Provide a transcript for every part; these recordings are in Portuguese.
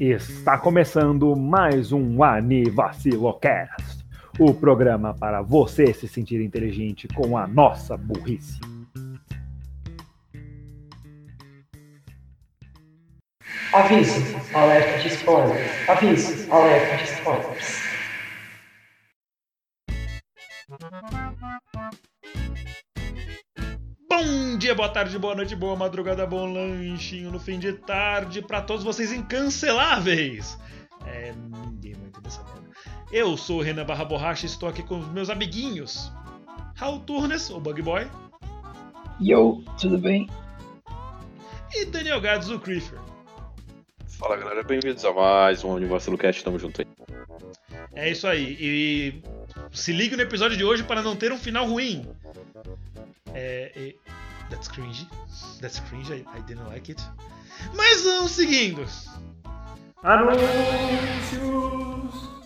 Está começando mais um Anivacilocast, o programa para você se sentir inteligente com a nossa burrice. Aviso, alerta de spoilers. Aviso, alerta de spoilers. Tarde, boa noite, boa madrugada, bom lanchinho no fim de tarde para todos vocês incanceláveis. É, ninguém vai entender essa merda. Eu sou o Renan Barra Borracha e estou aqui com os meus amiguinhos. Raul Turnes, o Bug Boy, Yo, tudo bem? e Daniel Gads, o Creeper. Fala galera, bem-vindos a mais um Universo Cast, tamo junto aí. É isso aí. E se ligue no episódio de hoje para não ter um final ruim. É. é- That's cringe. That's cringe, I, I didn't like it. Mas vamos seguindo. Anúncios!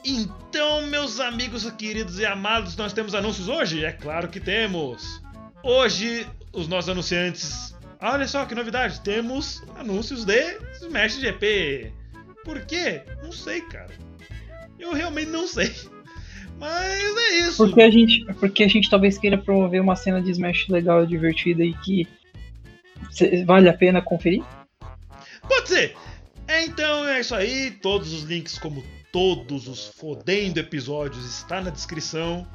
Então, meus amigos queridos e amados, nós temos anúncios hoje? É claro que temos. Hoje, os nossos anunciantes. Olha só que novidade, temos anúncios de Smash GP. Por quê? Não sei, cara. Eu realmente não sei. Mas é isso. Porque a gente, porque a gente talvez queira promover uma cena de Smash legal e divertida e que vale a pena conferir? Pode ser. É, então é isso aí. Todos os links, como todos os fodendo episódios, está na descrição.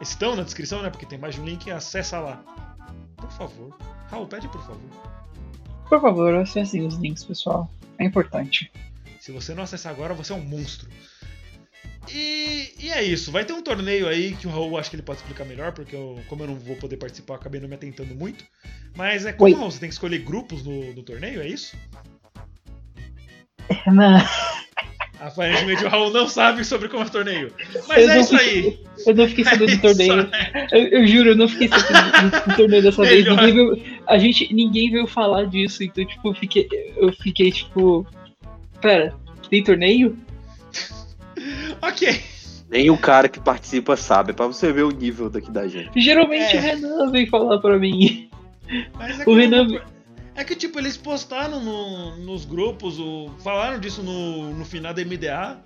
Estão na descrição, né? Porque tem mais de um link. Acessa lá. Por favor. Raul, pede por favor. Por favor, acessem os links, pessoal. É importante. Se você não acessar agora, você é um monstro. E, e é isso. Vai ter um torneio aí que o Raul acho que ele pode explicar melhor, porque eu, como eu não vou poder participar, eu acabei não me atentando muito. Mas é como. Raul, você tem que escolher grupos no, no torneio, é isso? Não, Aparentemente o Raul não sabe sobre como é o torneio. Mas Eu é isso fiquei- aí. eu não fiquei sabendo É do torneio. Eu, eu juro, eu não fiquei sabendo do, do torneio dessa vez. Ninguém veio, a gente, ninguém veio falar disso, então, tipo, eu fiquei, eu fiquei, tipo, pera, tem torneio? Ok. Nem o cara que participa sabe, é pra você ver o nível daqui da gente. Geralmente É. o Renan vem falar pra mim. Mas é O que, Renan- é que tipo, eles postaram no- nos grupos, o, falaram disso no, no final da MDA.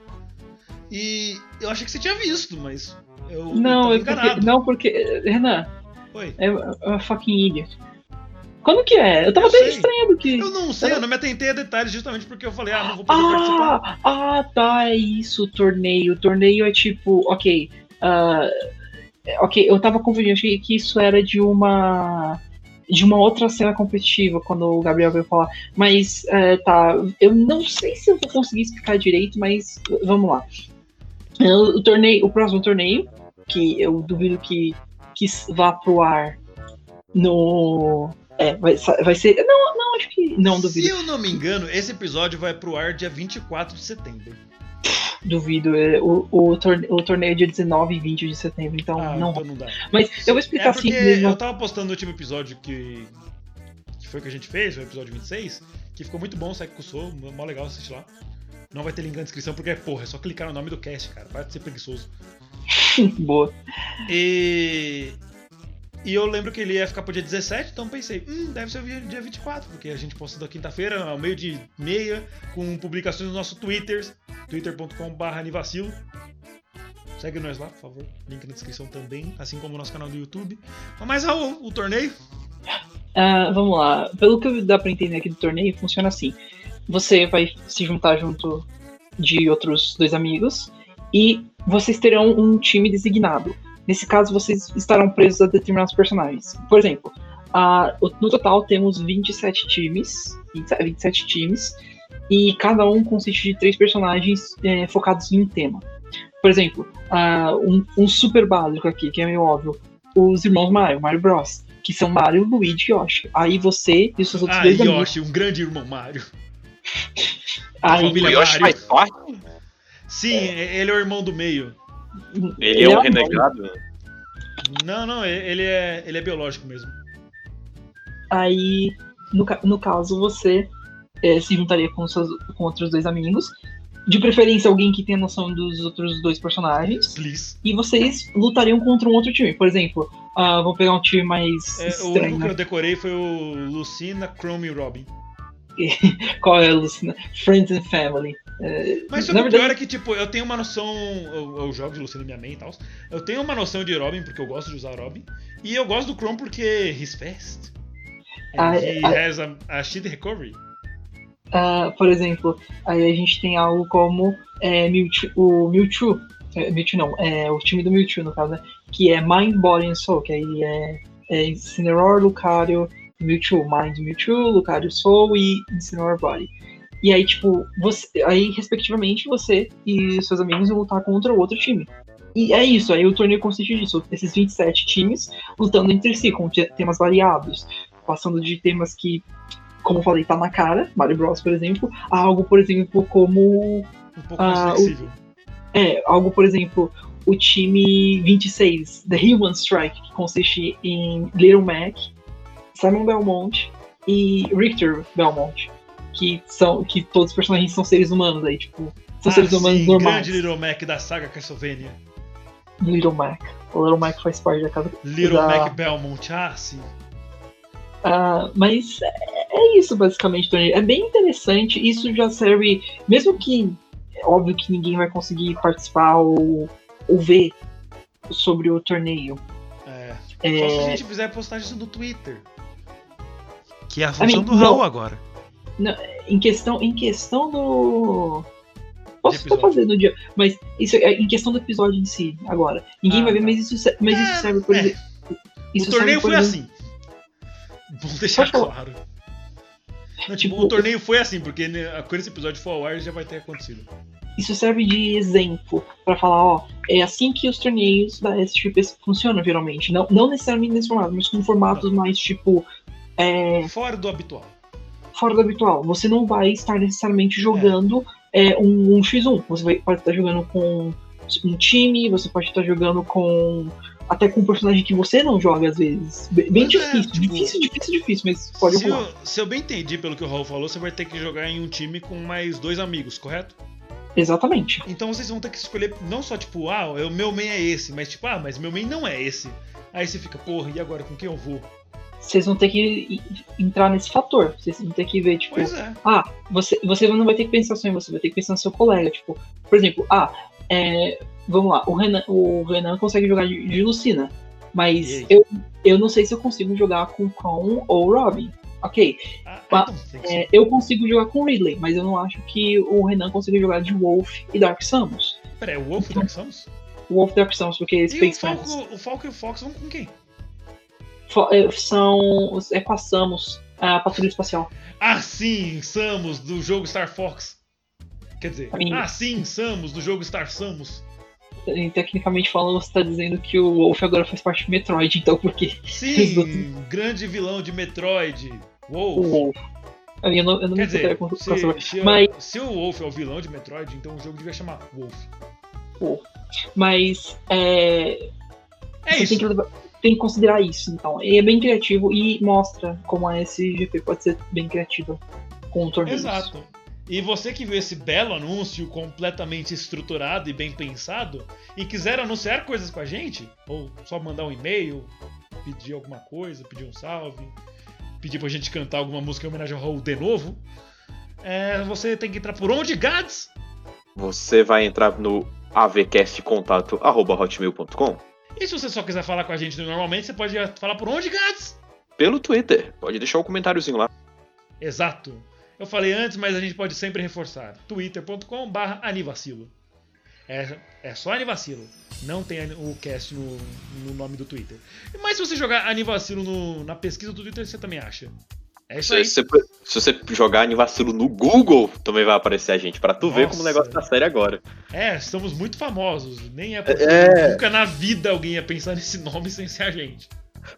E eu achei que você tinha visto, mas eu, Não, eu é porque, não, porque, Renan, Oi. é uma fucking idiot. Quando que é? Eu tava Eu até sei. estranhando que. Eu não sei, eu não me atentei a detalhes justamente porque eu falei, ah, não vou poder participar. Ah, ah, tá, é isso, torneio. Torneio é tipo, ok. ah, ok, eu tava confundindo, achei que isso era de uma. De uma outra cena competitiva, quando o Gabriel veio falar. Mas, é, tá, eu não sei se eu vou conseguir explicar direito, mas vamos lá. O, o torneio, o próximo torneio, que eu duvido que, que vá pro ar no. É, vai, vai ser. Não, não, acho que. Não, Se duvido. eu não me engano, esse episódio vai pro ar dia 24 de setembro. Duvido. é, O, o, torne- o torneio é dia 19 e 20 de setembro, então ah, não. então não dá. Mas eu vou explicar É assim eu tava postando no último episódio que, que foi que a gente fez, o episódio 26, que ficou muito bom, Segue Sou, mó legal assistir lá. Não vai ter link na descrição porque, porra, é só clicar no nome do cast, cara. Para de ser preguiçoso. Boa. E. E eu lembro que ele ia ficar pro dia 17, então pensei, hum, deve ser o dia 24, porque a gente posta da quinta-feira, ao meio de meia, com publicações no nosso Twitter, twitter.com.br anivacilo. Segue nós lá, por favor. Link na descrição também, assim como o nosso canal do YouTube. Mas Raul, o torneio? Ah, vamos lá. Pelo que dá pra entender aqui do torneio, funciona assim: você vai se juntar junto de outros dois amigos e vocês terão um time designado. Nesse caso, vocês estarão presos a determinados personagens. Por exemplo, o- no total temos 27 times, 27 27 times, e cada um consiste de três personagens eh, focados em um tema. Por exemplo, ah, um, um super básico aqui, que é meio óbvio: os irmãos Mario, Mario Bros que são Mario, Luigi e Yoshi. Aí você e os seus outros Ah, dois amigos. Yoshi, um grande irmão Mario. Aí, O Yoshi Mario. faz parte? Sim, ele é o irmão do meio. Ele é um irmão. renegado? Não, não, ele é, ele é biológico mesmo. Aí, no, no caso, você eh, se juntaria com, seus, com outros dois amigos. De preferência, alguém que tenha noção dos outros dois personagens. Please. E vocês lutariam contra um outro time. Por exemplo, ah, vou pegar um time mais É, o estranho. único que eu decorei foi o Lucina, Chrome e Robin. Qual é, Lucina? Friends and Family. É, Mas que o verdade, pior é que, tipo, eu tenho uma noção. Eu, eu jogo de Lucina minha main e tal. Eu tenho uma noção de Robin, porque eu gosto de usar Robin. E eu gosto do Chrome porque he's fast. And Ah, he ah. has a, a shit recovery. ah, por exemplo, aí a gente tem algo como é, Mewtwo, o Mewtwo. É, Mewtwo não, é o time do Mewtwo, no caso, né? Que é Mind, Body and Soul, que aí é, é Incineroar, Lucario, Mewtwo, Mind, Mewtwo, Lucario, Soul e Incineroar Body. E aí, tipo, você, aí, respectivamente, você e seus amigos vão lutar contra o outro time. E é isso, aí o torneio consiste disso, esses 27 times lutando entre si, com te- temas variados, passando de temas que, como eu falei, tá na cara, Mario Bros, por exemplo, a algo, por exemplo, como Um pouco Ah, mais o- flexível. é, algo, por exemplo, o time 26, The Human Strike, que consiste em Little Mac, Simon Belmont e Richter Belmont, que são que todos os personagens são seres humanos aí, tipo, são Ah, seres humanos sim, normais. grande Little Mac da saga Castlevania. Little Mac. O Little Mac faz parte da casa. Little da- Mac Belmont, ah, sim. Ah, mas é, é isso, basicamente, torneio. É bem interessante. Isso já serve. Mesmo que. É óbvio que ninguém vai conseguir participar ou, ou ver sobre o torneio. É. É, Só se a gente fizer postagem isso no Twitter. Que é a função mean, do não. Raul agora. em questão em questão do posso no dia mas isso é em questão do episódio em si agora ninguém Ah, vai ver tá. mas isso mas É, isso serve por é. exemplo o torneio foi assim. Vamos deixar Pode claro. Não, tipo, Tipo, o torneio foi assim, porque né, quando esse episódio for ao ar já vai ter acontecido. isso serve de exemplo pra falar ó é assim que os torneios da SGP funcionam geralmente não não necessariamente nesse formato mas com formatos mais tipo é, Fora do habitual. Fora do habitual. Você não vai estar necessariamente jogando é, um, um X1. Você vai, pode estar jogando com um time, você pode estar jogando com. Até com um personagem que você não joga às vezes. Bem, Pois é, difícil, tipo, difícil, difícil, difícil, mas pode se, rolar. eu, se eu bem entendi pelo que o Raul falou, você vai ter que jogar em um time com mais dois amigos, correto? Exatamente. Então vocês vão ter que escolher não só tipo, ah, o meu main é esse, mas tipo, ah, mas meu main não é esse. Aí você fica, porra, e agora com quem eu vou? Vocês vão ter que entrar nesse fator. Vocês vão ter que ver, tipo, é. ah, você, você não vai ter que pensar só em você, vai ter que pensar no seu colega. Tipo, por exemplo, ah, é, vamos lá, o Renan, o Renan consegue jogar de, de Lucina, E mas eu, eu não sei se eu consigo jogar com Con ou Robin. Ok, Ah, então, ser- é, eu consigo jogar com Ridley, mas eu não acho que o Renan consiga jogar de Wolf e Dark Samus. Pera, é o Wolf Dark Samus? Wolf e Dark Samus, porque E o Falco, o Falco e o Fox vão com quem? É, são. É com a Samus, a Patrulha Espacial. Ah, sim, Samus, do jogo Star Fox. Quer dizer, ah, sim, Samus, do jogo Star Samus. E, tecnicamente falando, você tá dizendo que o Wolf agora faz parte do Metroid, então por quê? Sim, grande vilão de Metroid. O Wolf. Wolf. Eu não, eu não Quer me dizer, se, se, Mas- se o Wolf é o vilão de Metroid, então o jogo devia chamar Wolf. Mas é, É você isso. Tem, que, tem que considerar isso, então. E é bem criativo e mostra como a SGP pode ser bem criativa com torneios. Exato. E você que viu esse belo anúncio completamente estruturado e bem pensado e quiser anunciar coisas com a gente, ou só mandar um e-mail, pedir alguma coisa, pedir um salve, pedir pra gente cantar alguma música em homenagem ao Raul de novo, é, você tem que entrar por onde, Gads? Você vai entrar no avcastcontato.hotmail.com E se você só quiser falar com a gente normalmente, você pode falar por onde, Gads? pelo Twitter. Pode deixar um comentáriozinho lá. Exato. Eu falei antes, mas a gente pode sempre reforçar. twitter.com barra anivacilo. É, é só anivacilo. Não tem o cast no, no nome do Twitter. Mas se você jogar anivacilo no- na pesquisa do Twitter, você também acha. É isso Se, aí. se- se você jogar Anivacilo no Google, também vai aparecer a gente, pra tu ver como o Nossa. negócio tá sério agora. É, estamos muito famosos. Nem é possível. É. Nunca na vida alguém ia pensar nesse nome sem ser a gente.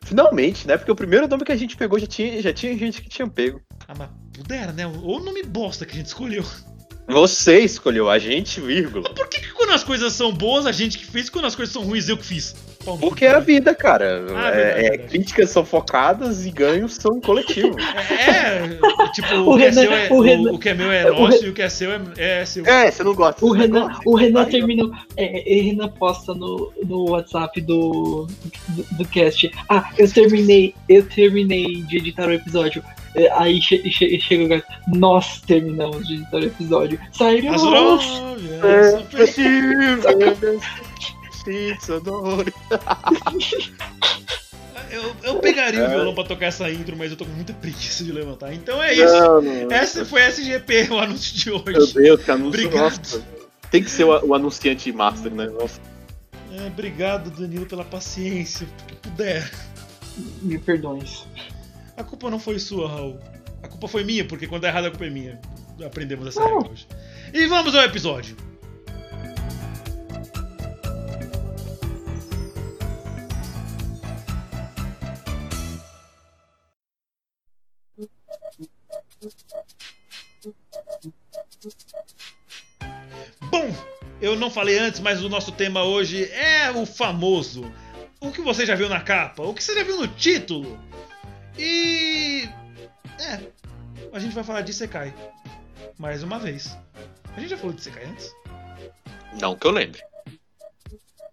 Finalmente, né? Porque o primeiro nome que a gente pegou já tinha, já tinha gente que tinha pego. Ah, mas pudera, né? Ou o nome bosta que a gente escolheu. Você escolheu a gente, vírgula. Por que, que quando as coisas são boas, a gente que fez, e quando as coisas são ruins, eu que fiz? Porque é a vida, cara. Ah, É- verdade, é, verdade. críticas são focadas e ganhos são coletivos. É, tipo, O o, que é Renan- seu é, o Renan- o que é meu é nosso e o que é seu é, é seu. é, você não gosta O Renan, negócio? o Renan terminou. É, o Renan posta no, no WhatsApp do, do, do cast. Ah, eu terminei, eu terminei de editar o episódio. É, Aí che, che, chega o gato. Nós terminamos de editar o episódio. Saiu! As É, drogas, Sim, sonoro. eu, eu pegaria o É. violão pra tocar essa intro, mas eu tô com muita preguiça de levantar. Então é isso. Não, não. Essa foi a SGP, o anúncio de Meu hoje. Deus, que anúncio. Obrigado. Nossa. Tem que ser o, o anunciante master, né? Nossa. É, obrigado, Danilo, pela paciência. Que puder. Me perdões. A culpa não foi sua, Raul. A culpa foi minha, porque quando é errado a culpa é minha. Aprendemos essa Não. regra hoje. E vamos ao episódio. Bom, eu não falei antes, mas o nosso tema hoje é o famoso. O que você já viu na capa, o que você já viu no título. E. É. A gente vai falar de Sekai. Mais uma vez. A gente já falou de Sekai antes? Não que eu lembre.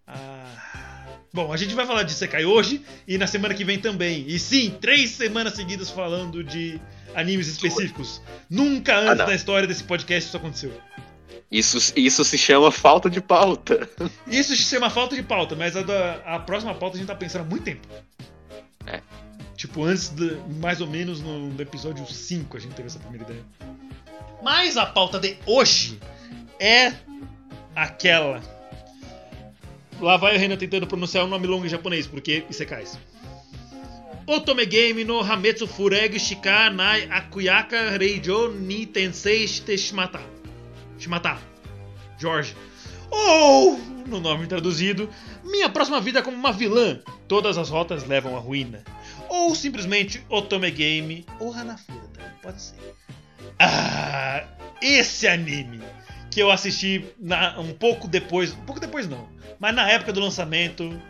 Ah. Bom, a gente vai falar de Sekai hoje e na semana que vem também. E sim, três semanas seguidas falando de animes específicos. Nunca antes não. na história desse podcast isso aconteceu. Isso, isso se chama falta de pauta. Isso se chama falta de pauta, mas a, da, a próxima pauta a gente tá pensando há muito tempo. É. Tipo, antes, de, mais ou menos no, no episódio 5 a gente teve essa primeira ideia. Mas a pauta de hoje é aquela. Lá vai o Renan tentando pronunciar o nome longo em japonês, porque isso é cais. Otome Game no Hametsu Fureg Shika Nai Akuyaka Reijo ni Tensei Shite Shimata. Shimata. Jorge. Ou, no nome traduzido, Minha próxima vida como uma vilã. Todas as rotas levam à ruína. Ou simplesmente Otome Game ou Hanafura também, pode ser. Ah, esse anime que eu assisti na- um pouco depois, um pouco depois não, mas na época do lançamento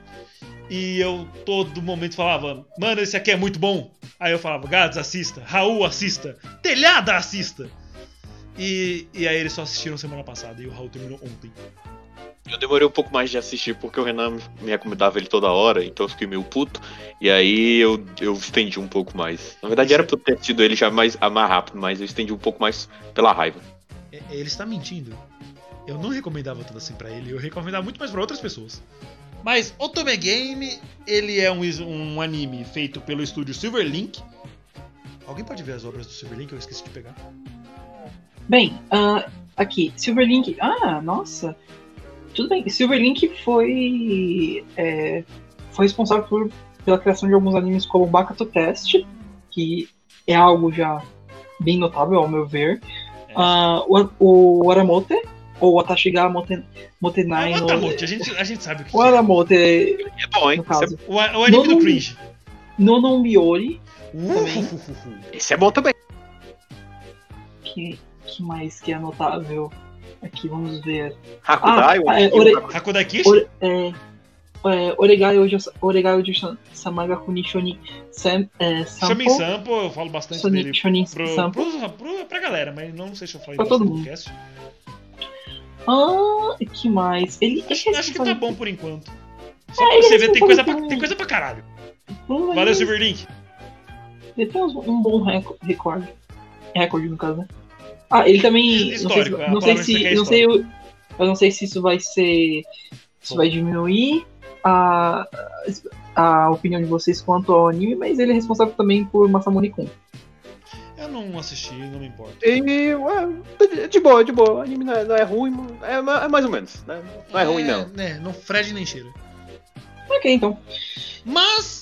e eu todo momento falava, mano, esse aqui é muito bom. Aí eu falava, Gads, assista, Raul, assista, Telhada, assista. E, e aí eles só assistiram semana passada e o Raul terminou ontem. Eu demorei um pouco mais de assistir porque o Renan me recomendava ele toda hora, então eu fiquei meio puto. E aí eu, eu estendi um pouco mais. Na verdade era pra eu ter assistido ele já mais, mais rápido, mas eu estendi um pouco mais pela raiva. É- Ele está mentindo. Eu não recomendava tudo assim pra ele, eu recomendava muito mais pra outras pessoas. Mas Otome Game, ele é um, um anime feito pelo estúdio Silverlink. Alguém pode ver as obras do Silverlink? Eu esqueci de pegar. Bem, ah, aqui, Silverlink. Ah, nossa. Tudo bem. Silverlink foi. é, foi responsável por, pela criação de alguns animes como Bakato Test, que é algo já bem notável, ao meu ver. É. Ah, o, o Aramote, ou Atashiga Moten, Motenai. Ah, no- a gente, a gente sabe o que, o é. Aramote, É bom, hein? no caso. O, o anime Não- do cringe. Nono Miori, Uhuhuhuhu. Esse é bom também. que, que mais que é notável? Aqui, vamos ver. Hakudai, Ah, é, ore- Hakudai Kishi? Ore, é, é, Oregai Ojo Samaga Kuni Shonin Sam, é, Shomin Sampo Sampo, eu falo bastante Shonin, dele Shonin pro, Sampo. pro, pro, pra galera, mas não sei se eu falei Pra todo mundo. podcast. Ah, e que mais? Ele, Acho, ele acho que tá bom por enquanto. Só É, pra você ver, tem coisa, pra, tem coisa pra caralho. Valeu, Silverlink. Ele tem um bom reco- recorde. Recorde, no caso, né? Ah, ele também. Histórico, a não sei se. é Não sei, eu, eu não sei se isso vai ser. Isso vai diminuir a, a opinião de vocês quanto ao anime, mas ele é responsável também por Masamune Kun. Eu não assisti, não me importa. E, ué, de boa, de boa. O anime não é, não é ruim, é, é mais ou menos, né? Não é ruim, não. É, não frede nem cheira. Ok, então. Mas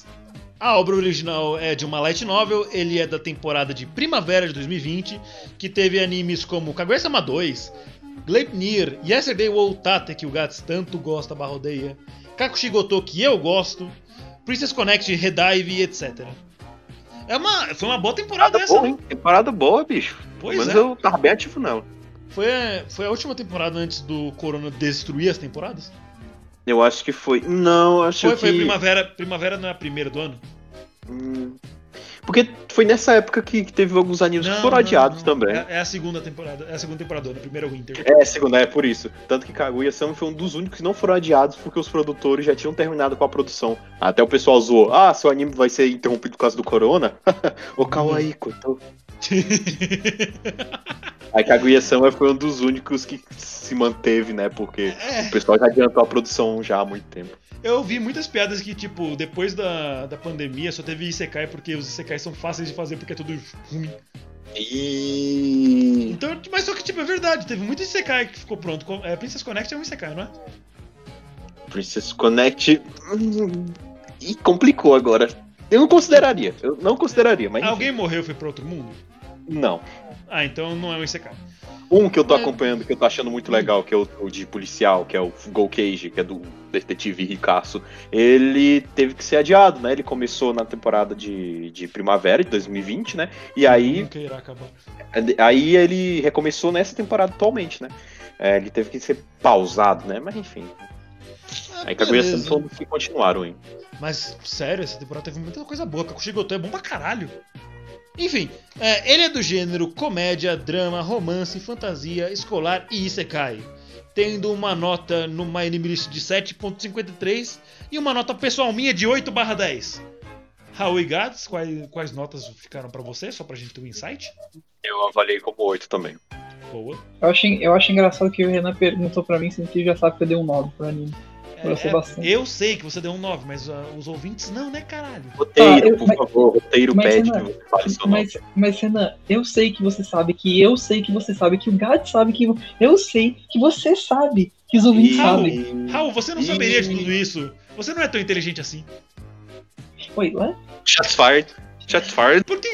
a obra original é de uma light novel, ele é da temporada de primavera de 2020, que teve animes como Kaguya-sama 2, Gleipnir, Yesterday Wo Tate, que o Gats tanto gosta barra odeia, Kakushigoto, que eu gosto, Princess Connect, Redive, etc. É uma, foi uma boa temporada Temporada essa, boa, né? hein? Temporada boa, bicho. Pois Mas é. eu tava bem ativo nela. Foi, foi a última temporada antes do Corona destruir as temporadas? Eu acho que foi. Não, acho Foi, que. foi primavera. Primavera não é a primeira do ano? Hum. Porque foi nessa época que que teve alguns animes que foram adiados não. também. É, é a segunda temporada. É a segunda temporada a primeira é Winter. É, segunda, é por isso. Tanto que Kaguya-sama foi um dos únicos que não foram adiados porque os produtores já tinham terminado com a produção. Até o pessoal zoou. Ah, seu anime vai ser interrompido por causa do corona? Ô, kawaii, koto. Aí Kaguya-sama foi um dos únicos que se manteve, né? Porque É, o pessoal já adiantou a produção já há muito tempo. Eu vi muitas piadas que, tipo, depois da, da pandemia só teve Isekai porque os Isekais são fáceis de fazer porque é tudo ruim. E. Então, mas só que, tipo, é verdade, teve muito Isekai que ficou pronto. É, Princess Connect é um Isekai, não é? Princess Connect. hum, E complicou agora. Eu não consideraria. Eu não consideraria, mas. enfim. Alguém morreu e foi pra outro mundo? Não. Ah, então não é um Isekai. Um que eu tô Mas- acompanhando, que eu tô achando muito legal, que é o, o de policial, que é o Gol Cage, que é do detetive Ricasso. Ele teve que ser adiado, né? Ele começou na temporada de, de primavera de 2020, né? E aí, Nunca irá acabar. aí ele recomeçou nessa temporada atualmente, né? É, ele teve que ser pausado, né? Mas enfim. Ah, Aí Kaguya beleza. Sama todos que continuaram, hein? Mas, sério, essa temporada teve muita coisa boa. Kakushigoto é bom pra caralho. Enfim, é, ele é do gênero comédia, drama, romance, fantasia, escolar e isekai. Tendo uma nota no My Anime List de 7.53 e uma nota pessoal minha de 8 barra 10. Raul e Gats, quais, quais notas ficaram pra você? Só pra gente ter um insight? Eu avaliei como 8 também. Boa. Eu acho, eu acho engraçado que o Renan perguntou pra mim, sendo que já sabe que eu dei um 9 pro anime. É, eu sei que você deu um 9, mas ah, os ouvintes não, né, caralho? Roteiro, Ah, eu- por mas- favor, roteiro mas, pede Renan, que você fale seu nome. Mas, mas, Renan, eu sei que você sabe que eu sei que você sabe que o Gad sabe que eu sei que você sabe que os ouvintes E- sabem. Raul, você não Ih. saberia de tudo isso. Você não é tão inteligente assim. Oi, ué? Shots fired. Shots fired. Por que.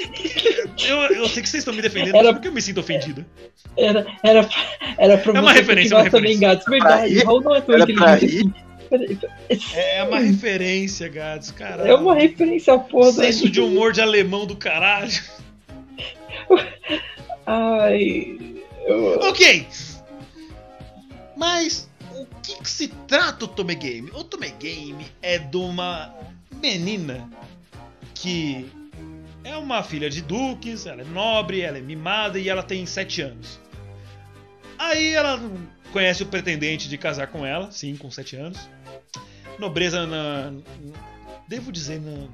Eu, eu sei que vocês estão me defendendo, Era- mas por que eu me sinto ofendido? Era, era, era pra É uma você referência, é uma continuar também, referência. Gads. Verdade, Raul não é tão Era inteligente assim. Peraí, É uma referência, Gads, caralho. É uma referência, porra. Senso de humor de alemão do caralho. Ai. eu- Ok! Mas o que, que se trata o Tome Game? O Tome Game é de uma menina que é uma filha de duques, ela é nobre, ela é mimada e ela tem 7 anos. Aí ela conhece o pretendente de casar com ela, sim, com 7 anos. Nobreza na. Devo dizer, na,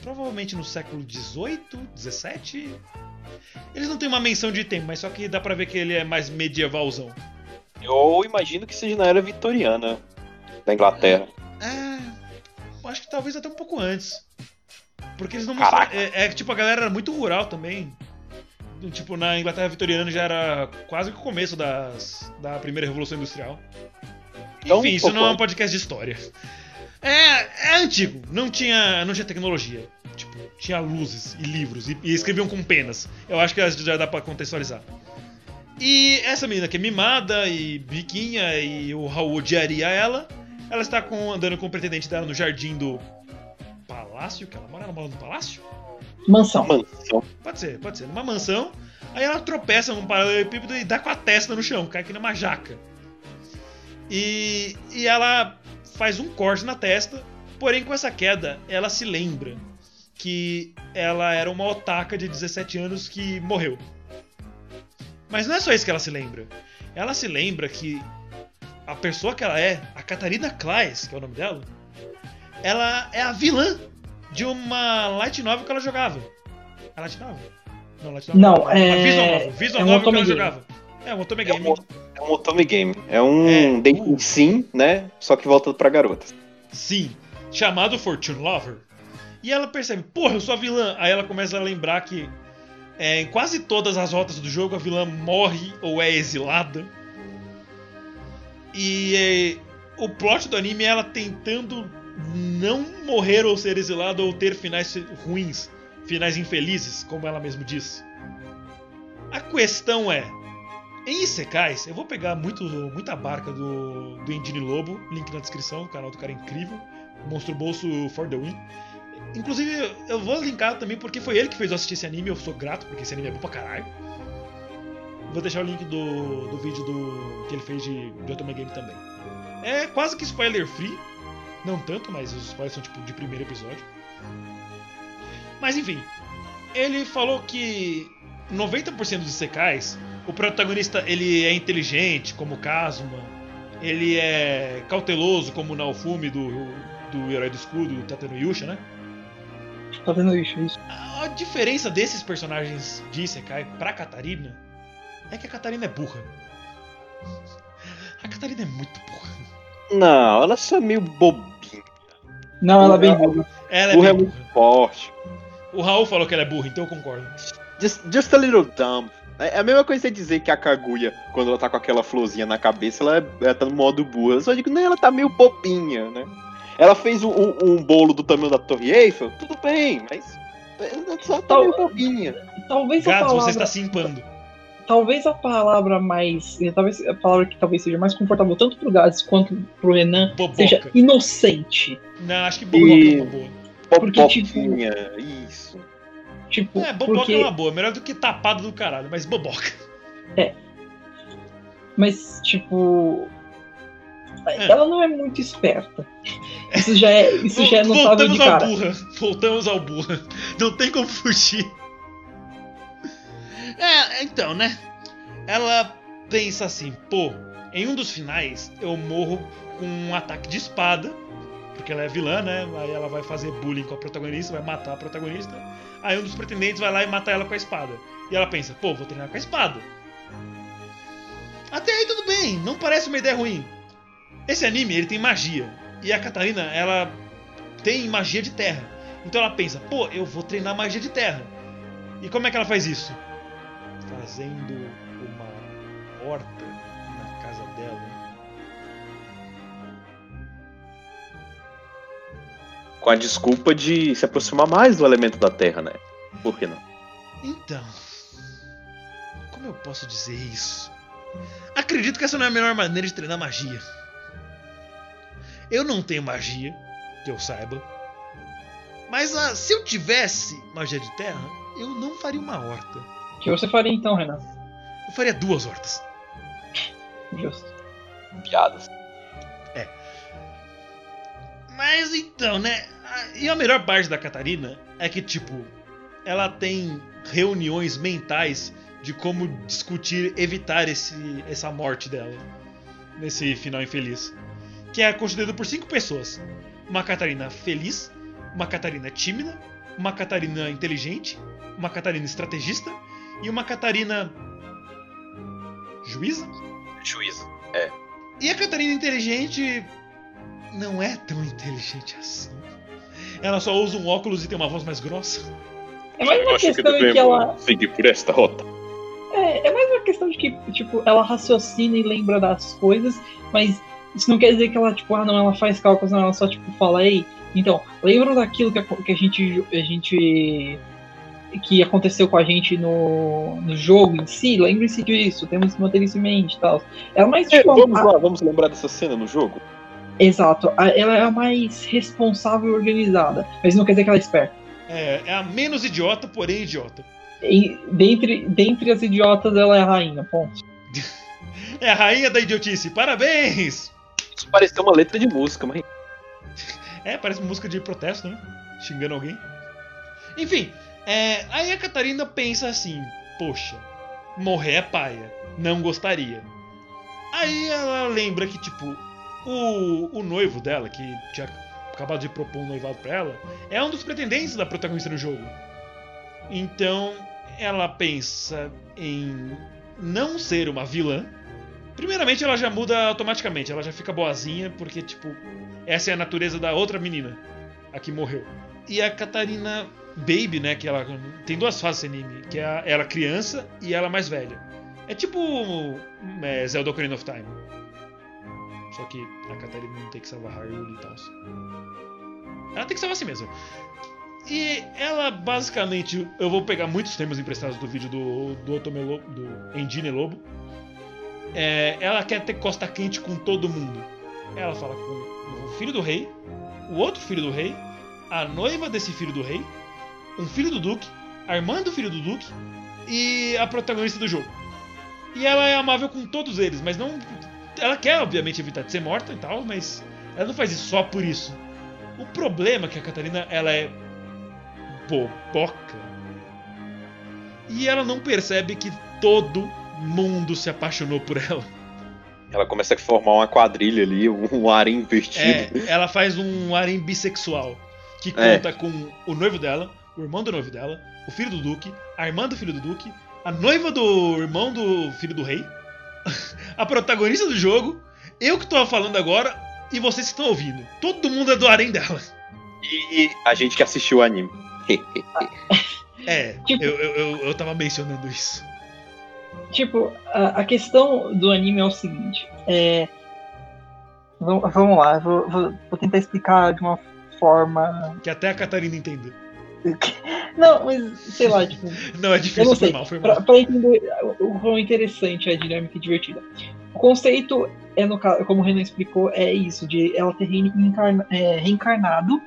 provavelmente no século 18, 17. Eles não têm uma menção de tempo, mas só que dá pra ver que ele é mais medievalzão. Eu imagino que seja na era vitoriana da Inglaterra. É. eu Acho que talvez até um pouco antes. Porque eles não mostraram. É, é tipo, a galera era muito rural também. Tipo, na Inglaterra vitoriana já era quase que o começo das, da primeira Revolução Industrial. Então, Enfim, isso não é um podcast de história. É, é antigo, não tinha, não tinha tecnologia. Tipo, tinha luzes e livros e, e escreviam com penas. Eu acho que já dá pra contextualizar. E essa menina que é mimada e biquinha e o Raul odiaria ela, ela está com- andando com o pretendente dela no jardim do palácio, que ela mora ela mora no palácio? Mansão. Mansão. Pode ser, pode ser. Numa mansão. Aí ela tropeça num paralelepípedo e dá com a testa no chão, cai aqui numa jaca. E, e ela faz um corte na testa, porém com essa queda ela se lembra que ela era uma otaka de 17 anos que morreu. Mas não é só isso que ela se lembra. Ela se lembra que a pessoa que ela é, a Catarina Klaes, que é o nome dela, ela é a vilã de uma light novel que ela jogava. É light novel? Não, light novel. Não, A é- Visual novel. Visual é um novel que ela game. jogava. É um otome É game. um, é um otome game. É um É, dating uh. sim, né? Só que voltado pra garotas. Sim, chamado Fortune Lover. E ela percebe, porra, eu sou a vilã. Aí ela começa a lembrar que é, em quase todas as rotas do jogo a vilã morre ou é exilada. E é, o plot do anime é ela tentando não morrer ou ser exilada ou ter finais ruins, finais infelizes, como ela mesmo diz. A questão é, em Isekais, eu vou pegar muito, muita barca do, do Endine Lobo, link na descrição, o canal do cara é incrível, Monstro Bolso for the Win. Inclusive, eu vou linkar também porque foi ele que fez eu assistir esse anime, eu sou grato porque esse anime é bom pra caralho. Vou deixar o link do, do vídeo do, que ele fez de, de Otome Game também. É quase que spoiler free. Não tanto, mas os spoilers são tipo de primeiro episódio. Mas enfim, ele falou que 90% dos secais, o protagonista ele é inteligente, como Kazuma, ele é cauteloso, como o Naofumi do, do Herói do Escudo, Tateno Yusha, né? Tá vendo isso? isso. A diferença desses personagens de Isekai pra Catarina é que a Catarina é burra. A Catarina é muito burra. Não, ela só é meio bobinha. Não, ela é bem burra. Ela é Burra é bem muito burra. forte. O Raul falou que ela é burra, então eu concordo. Just, just a little dumb. É a mesma coisa você dizer que a Kaguya, quando ela tá com aquela florzinha na cabeça, ela, é- ela tá no modo burra. Eu só digo, não, ela tá meio bobinha, né? Ela fez um, um- um bolo do tamanho da Torre Eiffel, tudo bem, mas ela só tá meio bobinha. Talvez a Gato, palavra. você está se impando. Talvez a palavra mais. Talvez a palavra que talvez seja mais confortável tanto pro Gades quanto pro Renan Boboca. seja inocente. Não, acho que boboca E- é uma boa. Porque, tipo, isso. Tipo, É, boboca porque... é uma boa. Melhor do que tapado do caralho, mas boboca. Mas, tipo. É. Ela não é muito esperta. Isso já é, isso já é notável Voltamos de ao cara. burra. Voltamos ao burra. Não tem como fugir. É, então, né? Ela pensa assim, pô, em um dos finais eu morro com um ataque de espada. Porque ela é vilã, né? Aí ela vai fazer bullying com a protagonista, vai matar a protagonista. Aí um dos pretendentes vai lá e mata ela com a espada. E ela pensa, pô, vou treinar com a espada. Até aí tudo bem, não parece uma ideia ruim. Esse anime, ele tem magia. E a Catarina, ela tem magia de terra. Então ela pensa, pô, eu vou treinar magia de terra. E como é que ela faz isso? Fazendo uma horta na casa dela. Com a desculpa de se aproximar mais do elemento da Terra, né? Por que não? Então, como eu posso dizer isso? Acredito que essa não é a melhor maneira de treinar magia. Eu não tenho magia, que eu saiba. Mas ah, se eu tivesse magia de terra, eu não faria uma horta. O que você faria então, Renan? Eu faria duas hortas. Justo. Piadas. Mas então, né? E a melhor parte da Catarina é que, tipo, ela tem reuniões mentais de como discutir, evitar esse, essa morte dela. Nesse final infeliz. Que é constituído por cinco pessoas: uma Catarina feliz, uma Catarina tímida, uma Catarina inteligente, uma Catarina estrategista e uma Catarina. juíza? Juízo. E a Catarina inteligente não é tão inteligente assim. Ela só usa um óculos e tem uma voz mais grossa. É mais uma questão de que ela. seguir por esta rota. É, é mais uma questão de que, tipo, ela raciocina e lembra das coisas, mas isso não quer dizer que ela, tipo, ah, não, ela faz cálculos, não, ela só, tipo, fala, ei, então, lembra daquilo que a, que a gente. A gente que aconteceu com a gente no, no jogo em si, lembre-se disso, temos que manter isso em mente e tal. Ela é mais tipo, vamos a- lá, vamos lembrar dessa cena no jogo? Exato, a- ela é a mais responsável e organizada, mas não quer dizer que ela é esperta. É, é a menos idiota, porém idiota. E dentre, dentre as idiotas, ela é a rainha, ponto. É a rainha da idiotice. Parabéns! Isso pareceu uma letra de música, mas. É, parece música de protesto, né? Xingando alguém. Enfim, é, aí a Catarina pensa assim: Poxa, morrer é paia. Não gostaria. Aí ela lembra que, tipo, o, o noivo dela, que tinha acabado de propor um noivado pra ela, é um dos pretendentes da protagonista no jogo. Então ela pensa em não ser uma vilã. Primeiramente, ela já muda automaticamente, ela já fica boazinha, porque, tipo, essa é a natureza da outra menina, a que morreu. E a Catarina Baby, né? Que ela tem duas fases anime, que é ela criança e ela mais velha. É tipo é, Zelda Ocarina of Time. Só que a Catarina não tem que salvar Hyrule e tal. Ela tem que salvar a si mesma. E ela basicamente. Eu vou pegar muitos temas emprestados do vídeo do, do Otome Lobo, do Engine Lobo. É, ela quer ter costa quente com todo mundo. Ela fala com o filho do rei, o outro filho do rei, a noiva desse filho do rei, um filho do duque, a irmã do filho do duque e a protagonista do jogo. E ela é amável com todos eles, mas não. ela quer, obviamente, evitar de ser morta e tal, mas ela não faz isso só por isso. O problema é que a Catarina, ela é boboca. E ela não percebe que todo mundo se apaixonou por ela. Ela começa a formar uma quadrilha ali, um harém invertido. É, ela faz um harém bissexual. Que É. conta com o noivo dela, o irmão do noivo dela, o filho do Duque, a irmã do filho do Duque, a noiva do irmão do filho do rei, a protagonista do jogo, eu que tô falando agora e vocês que estão ouvindo. Todo mundo é do harém dela. E a gente que assistiu o anime. É, Tipo- eu, eu, eu, eu tava mencionando isso. Tipo, a, a questão do anime é o seguinte. É, vamos, vamos lá, vou, vou, vou tentar explicar de uma forma. Que até a Catarina entendeu. Não, mas sei lá, tipo. Não, é Eu difícil, não foi sei. mal, foi mal. Pra, pra entender o quão interessante é a dinâmica e divertida. O conceito é, no caso, como o Renan explicou, é isso, de ela ter reencarna- é, reencarnado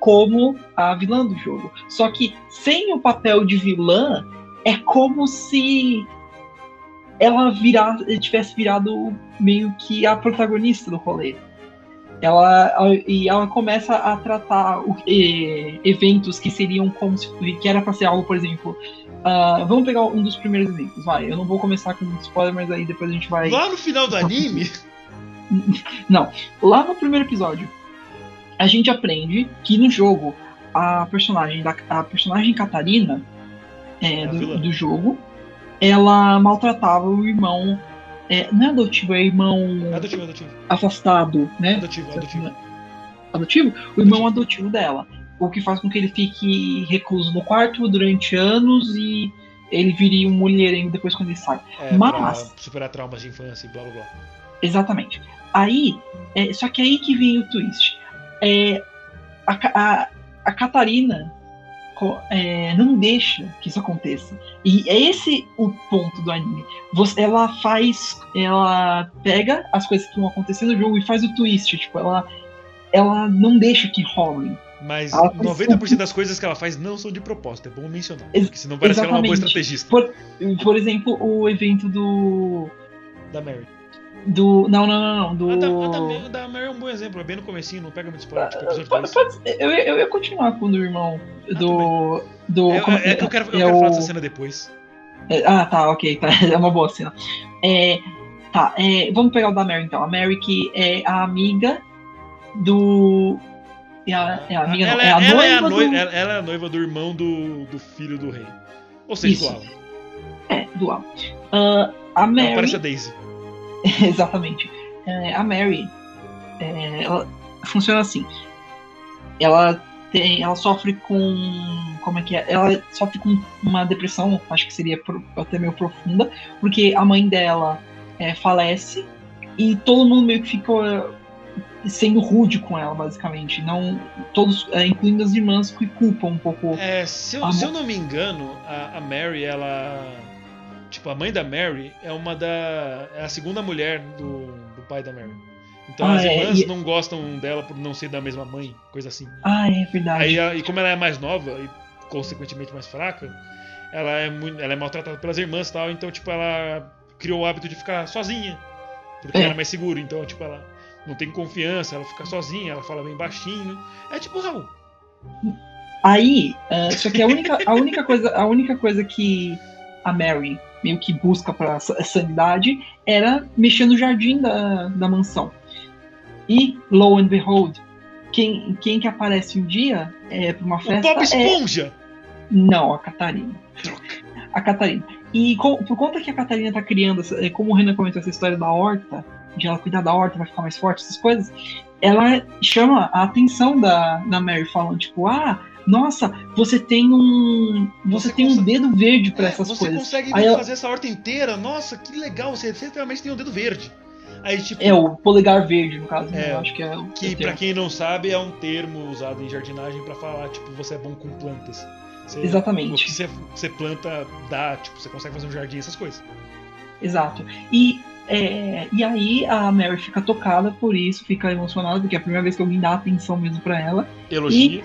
como a vilã do jogo. Só que sem o papel de vilã, é como se ela virar, tivesse virado meio que a protagonista do rolê. Ela, e ela começa a tratar o- e- eventos que seriam como se que era para ser algo, por exemplo, ah, vamos pegar um dos primeiros exemplos, vai. Eu não vou começar com spoiler, mas aí depois a gente vai. Lá no final do anime, Lá no primeiro episódio, a gente aprende que no jogo a personagem da a personagem Catarina é, É do, do jogo, ela maltratava o irmão. É, não é adotivo, é irmão adotivo, adotivo. afastado, né? Adotivo, adotivo. adotivo, o irmão adotivo dela. O que faz com que ele fique recluso no quarto durante anos e ele vire um mulherengo depois quando ele sai. É, Mas- pra superar traumas de infância e blá blá blá. Exatamente. Aí, é, só que aí que vem o twist. É, a, a, a Catarina é, não deixa que isso aconteça. E é esse o ponto do anime. Você, ela faz. Ela pega as coisas que vão acontecer no jogo e faz o twist. Tipo, ela, ela não deixa que rolem. Mas Ela faz 90% das coisas que ela faz não são de propósito, é bom mencionar. Porque senão parece que ela é uma boa exatamente. estrategista Por, por exemplo, o evento do. da Mary. Do. Não, não, não, não. Do. Da, da, da Mary é um bom exemplo, é bem no comecinho, não pega muito spoiler, tipo episódio Pode- 2. pode ser. eu, eu ia continuar com o do irmão do. do É, como- é- é que eu quero, eu é quero o- falar dessa cena depois. é, ah, tá, ok, tá. É uma boa cena. É, tá, é, vamos pegar o da Mary então. A Mary que é a amiga do. É a, é a amiga, ela, não, é a ela noiva é a noi- do. ela- ela é a noiva do irmão do, do filho do rei. Ou seja, Isso. do Alan. É, do Al. Ah, a Mary. parece a Daisy. Exatamente. É, a Mary, é, ela funciona assim. Ela tem, ela sofre com, como é que é? Ela sofre com uma depressão, acho que seria pro- até meio profunda, porque a mãe dela é, falece e todo mundo meio que fica é, sendo rude com ela, basicamente. Não todos, é, incluindo as irmãs, que culpam um pouco. É, se eu, se eu não me engano, a, a Mary, ela. Tipo, a mãe da Mary é uma da. É a segunda mulher do, do pai da Mary. Então Ah, as é, irmãs e- não gostam dela por não ser da mesma mãe, coisa assim. Ah, é verdade. Aí, e como ela é mais nova e consequentemente mais fraca, ela é, muito, ela é maltratada pelas irmãs e tal, então, tipo, ela criou o hábito de ficar sozinha. Porque É. era mais seguro, então, tipo, ela não tem confiança, ela fica sozinha, ela fala bem baixinho. É tipo Raul. Aí, ah, só que a única, a única coisa, a única coisa que a Mary meio que busca pra sa- sanidade era mexer no jardim da, da mansão. E, lo and behold, quem, quem que aparece um dia é, pra uma O festa Bob é... Esponja! Não, a Catarina. A Catarina. E co- por conta que a Catarina tá criando, é, como o Renan comentou essa história da horta, de ela cuidar da horta, vai ficar mais forte, essas coisas, ela chama a atenção da, da Mary, falando, tipo, ah, nossa, você tem um. Você, Você tem um dedo verde pra É, essas você coisas. consegue Aí ela- fazer essa horta inteira, nossa, que legal, você literalmente tem um dedo verde. Aí, tipo, É, o polegar verde, no caso, né? É, eu acho que é o. que pra quem não sabe é um termo usado em jardinagem pra falar, tipo, você é bom com plantas. Você- Exatamente. O que você, você planta dá, tipo, você consegue fazer um jardim, essas coisas. Exato. E, é, e aí a Mary fica tocada por isso, fica emocionada, porque é a primeira vez que alguém dá atenção mesmo pra ela. Elogia.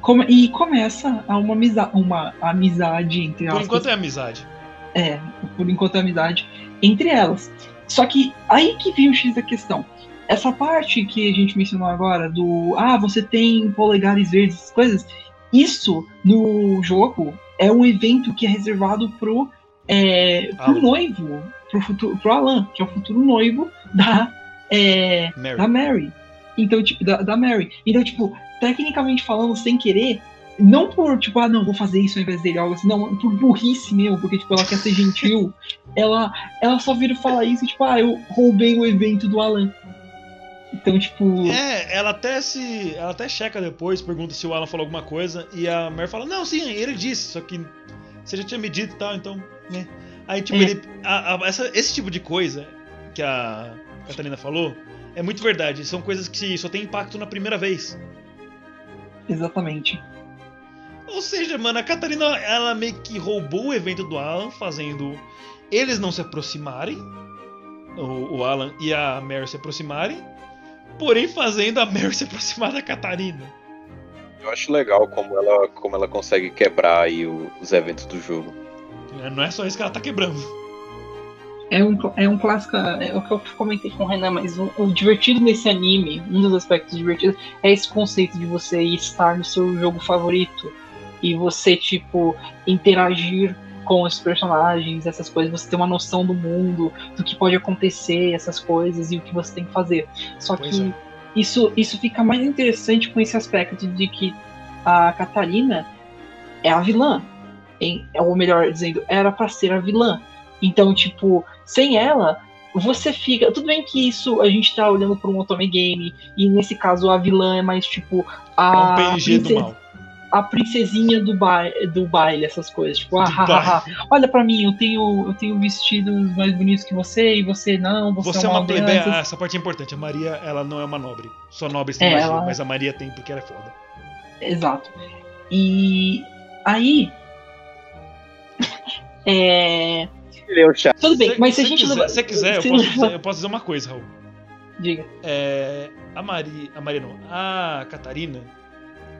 Come- e começa a uma, amizade, uma amizade entre Por aspas. enquanto é amizade. É, por enquanto é amizade entre elas. Só que aí que vem o X da questão. Essa parte que a gente mencionou agora, do ah, você tem polegares verdes, essas coisas, isso no jogo é um evento que é reservado pro, é, pro Alan. noivo, pro, futuro, pro Alan, que é o futuro noivo da, é, Mary. da Mary. Então, tipo, da, da Mary. Então, tipo, tecnicamente falando, sem querer, não por, tipo, ah, não, vou fazer isso ao invés dele, algo assim, não, por burrice mesmo, porque, tipo, ela quer ser gentil, ela, ela só vira falar isso, tipo, ah, eu roubei o evento do Alan. Então, tipo, É, ela até se. Ela até checa depois, pergunta se o Alan falou alguma coisa, e a Mary fala, não, sim, ele disse, só que você já tinha me dito e tal, então. Né. Aí, tipo, É. ele. a- a- essa- esse tipo de coisa que a Catarina falou é muito verdade. São coisas que só tem impacto na primeira vez. Exatamente. Ou seja, mano, a Catarina, ela meio que roubou o evento do Alan, fazendo eles não se aproximarem, o, o Alan e a Mary se aproximarem, porém fazendo a Mary se aproximar da Catarina. Eu acho legal como ela, como ela consegue quebrar aí o- os eventos do jogo. É, Não é só isso que ela tá quebrando. É um, é um clássico, é o que eu comentei com o Renan, mas o, o divertido nesse anime, um dos aspectos divertidos, é esse conceito de você estar no seu jogo favorito e você, tipo, interagir com os personagens, essas coisas, você ter uma noção do mundo, do que pode acontecer, essas coisas e o que você tem que fazer. Só Pois que é. isso, isso fica mais interessante com esse aspecto de que a Catarina é a vilã. Em, ou melhor dizendo, era pra ser a vilã. Então, tipo, sem ela, você fica. Tudo bem que isso a gente tá olhando pra um otome game, e nesse caso a vilã é mais tipo. É A, um PNG do mal. a princesinha do, ba do baile, essas coisas. Tipo, ah, Do ha, ha, ha, baile. olha pra mim, eu tenho, eu tenho vestidos mais bonitos que você, e você não, você, Você é uma plebeia. criança. Ah, essa parte é importante. A Maria, ela não é uma nobre. Só nobres têm É, magia, ela- mas a Maria tem porque ela é foda. Exato. E aí. É. Tudo bem, mas se a gente quiser, levar- se quiser, eu se posso, levar- eu posso dizer uma coisa, Raul. Diga. É, a Maria. A Maria não. A Catarina.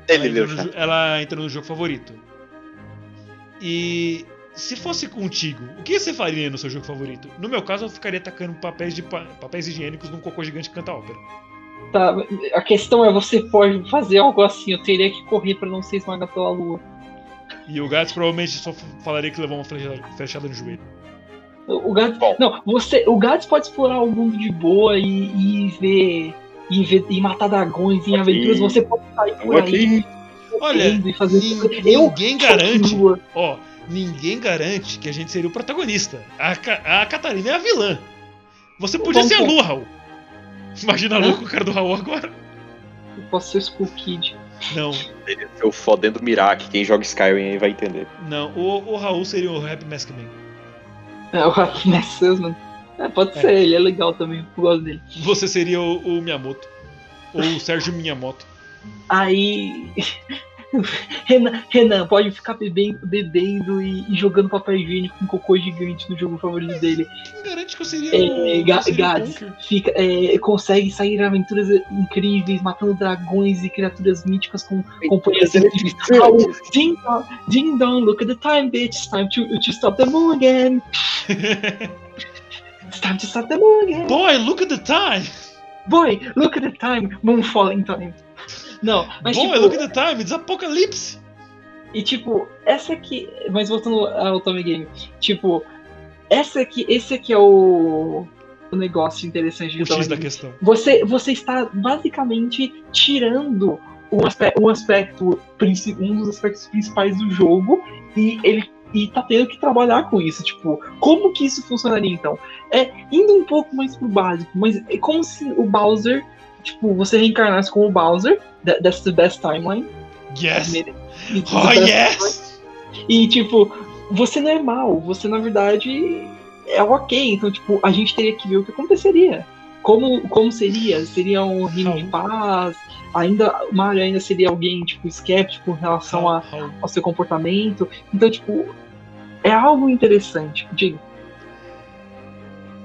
Ela entra, leu no, ela entra no jogo favorito. E se fosse contigo, o que você faria no seu jogo favorito? No meu caso, eu ficaria tacando papéis, de pa- papéis higiênicos num cocô gigante que canta ópera. Tá, a questão é, você pode fazer algo assim, eu teria que correr pra não ser esmagado pela lua. E o Gats provavelmente só falaria que levou uma flechada, flechada no joelho. O. Bom. Não, você. O Gats pode explorar o mundo de boa e, e ver. E, ver, e matar dragões em aventuras, você pode sair por aí Aqui, Olha, e fazer nin- Eu ninguém garante. Ó, ninguém garante que a gente seria o protagonista. A, a Catarina é a vilã. Você podia ser a. Lu, Raul. Imagina a Lu Hã? com o cara do Raul agora. Eu posso ser o Skull Kid. Não, eu fodendo Mirak, quem joga Skyrim aí vai entender. não. O, o Raul seria o Rap Mask Man. É, o Happiness Salesman. É, pode É. ser, ele é legal também, eu gosto dele. Você seria o, o Miyamoto. Ou o Sérgio Miyamoto. Aí. Renan, Renan pode ficar bebendo, bebendo e, e jogando papel higiênico com cocô gigante no jogo favorito dele. Quem garante que eu seria É, o. Ga- eu seria Conker? fica, é, consegue sair em aventuras incríveis, matando dragões e criaturas míticas com companhias incríveis. Raul, Ding dong, ding dong, look at the time, bitch. It's time to, to stop the moon again. It's time to stop the moon again. Boy, look at the time! Boy, look at the time, moon falling time. Não, mas Boy, tipo, look at the time, it's apocalypse! E tipo, essa aqui. Mas voltando ao Tommy Game, tipo, essa aqui, esse aqui é o, o negócio interessante de O Tommy X da Game. questão. Você, você está basicamente tirando um aspecto, um aspecto, um dos aspectos principais do jogo e ele e tá tendo que trabalhar com isso. Tipo, como que isso funcionaria então? É indo um pouco mais pro básico, mas é como se o Bowser, tipo, você reencarnasse como o Bowser, that- that's the best timeline. Yes! Oh, yes! e, tipo, você não é mal, você na verdade é ok. Então, tipo, a gente teria que ver o que aconteceria. Como, como seria? Seria um reino de paz? Ainda, o Mario ainda seria alguém, tipo, escéptico em relação a, ao seu comportamento. Então, tipo, é algo interessante. Diga,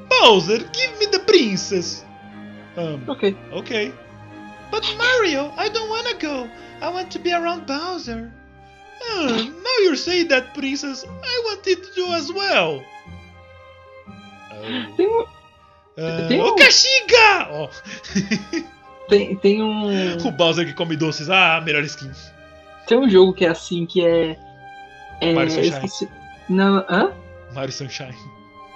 Bowser, give me the princess! Um, ok. okay. But Mario, I don't wanna go. I want to be around Bowser. Hmm, now you're saying that, princess. I want it to do as well. Oh. Tem um- Ah, Tem Ô, um- Kashiga! Ó, Tem, tem um. o Bowser que come doces. Ah, melhor skin. Tem um jogo que é assim, que é. é Mario Sunshine. esqueci. Não, hã? Mario Sunshine.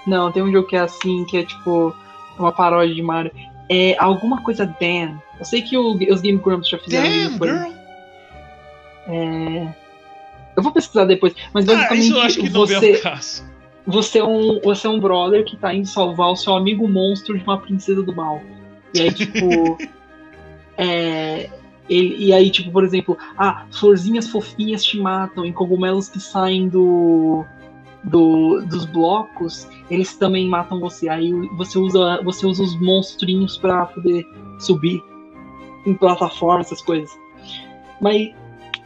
Não, tem um jogo que é assim, que é tipo. Uma paródia de Mario. É alguma coisa Dan. Eu sei que o- os Game Grumps já fizeram Damn, isso. girl! É... Eu vou pesquisar depois, mas Ah, basicamente isso eu acho que não vem você, você, é um, você é um brother que tá indo salvar o seu amigo monstro de uma princesa do mal. E aí, tipo. é, ele, e aí, tipo, por exemplo, ah, florzinhas fofinhas te matam e cogumelos que saem do, do, dos blocos, eles também matam você. Aí você usa, você usa os monstrinhos pra poder subir em plataforma, essas coisas. Mas,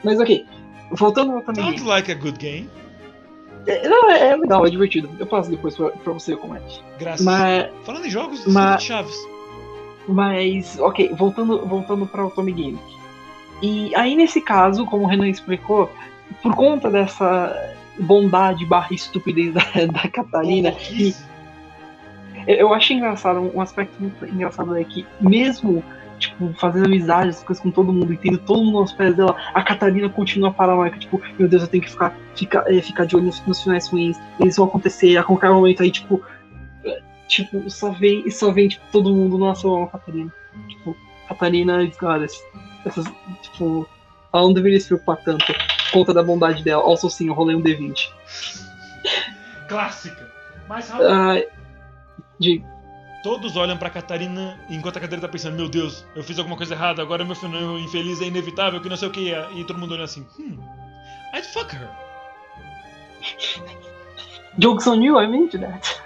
mas ok. Voltando ao Tommy Sounds like a good game. é, não, é, é legal, é divertido. Eu passo depois pra, pra você como é. Graças. Mas, Falando em jogos, Mas- Chaves. mas, ok, voltando, voltando para o Tommy Game. E aí, nesse caso, como o Renan explicou, por conta dessa bondade barra estupidez da, da Catarina, e eu- acho engraçado, um aspecto muito engraçado é que, mesmo tipo, fazendo amizade, essas coisas com todo mundo, e tendo todo mundo aos pés dela, a Catarina continua paranoica, tipo, meu Deus, eu tenho que ficar, ficar, é, ficar de olho nos, nos finais ruins, eles vão acontecer a qualquer momento, aí, tipo, é, tipo, só vem, só vem, tipo, todo mundo, nossa, eu amo Catarina. Tipo, Catarina goddess. Essas, tipo, ela não deveria se preocupar tanto conta da bondade dela. Also, sim, eu rolei um D20. Clássica. Ah, de, Todos olham pra Catarina enquanto a Catarina tá pensando: Meu Deus, eu fiz alguma coisa errada, agora meu final infeliz é inevitável, que não sei o que é. E todo mundo olha assim: Hmm, I'd fuck her. Jokes on you, I'm into that.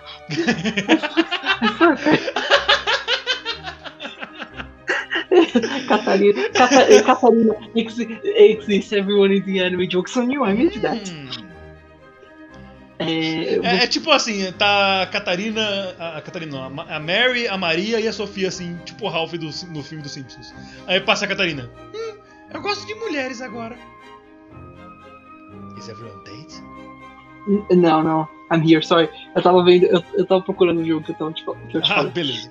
Catarina, Cata, Catarina exi- exists, everyone is the enemy. Jokes on you, I'm into that. Hmm. É, É, é tipo assim, tá a Catarina. A, a Catarina não, a Ma- a Mary, a Maria e a Sofia, assim, tipo o Ralph do, no filme dos Simpsons. Aí passa a Catarina. Hum, eu gosto de mulheres agora. Is everyone date? Não, não. I'm here, sorry. Eu tava vendo, eu, eu tava procurando o jogo que eu tava tipo, que eu Ah, falei. beleza.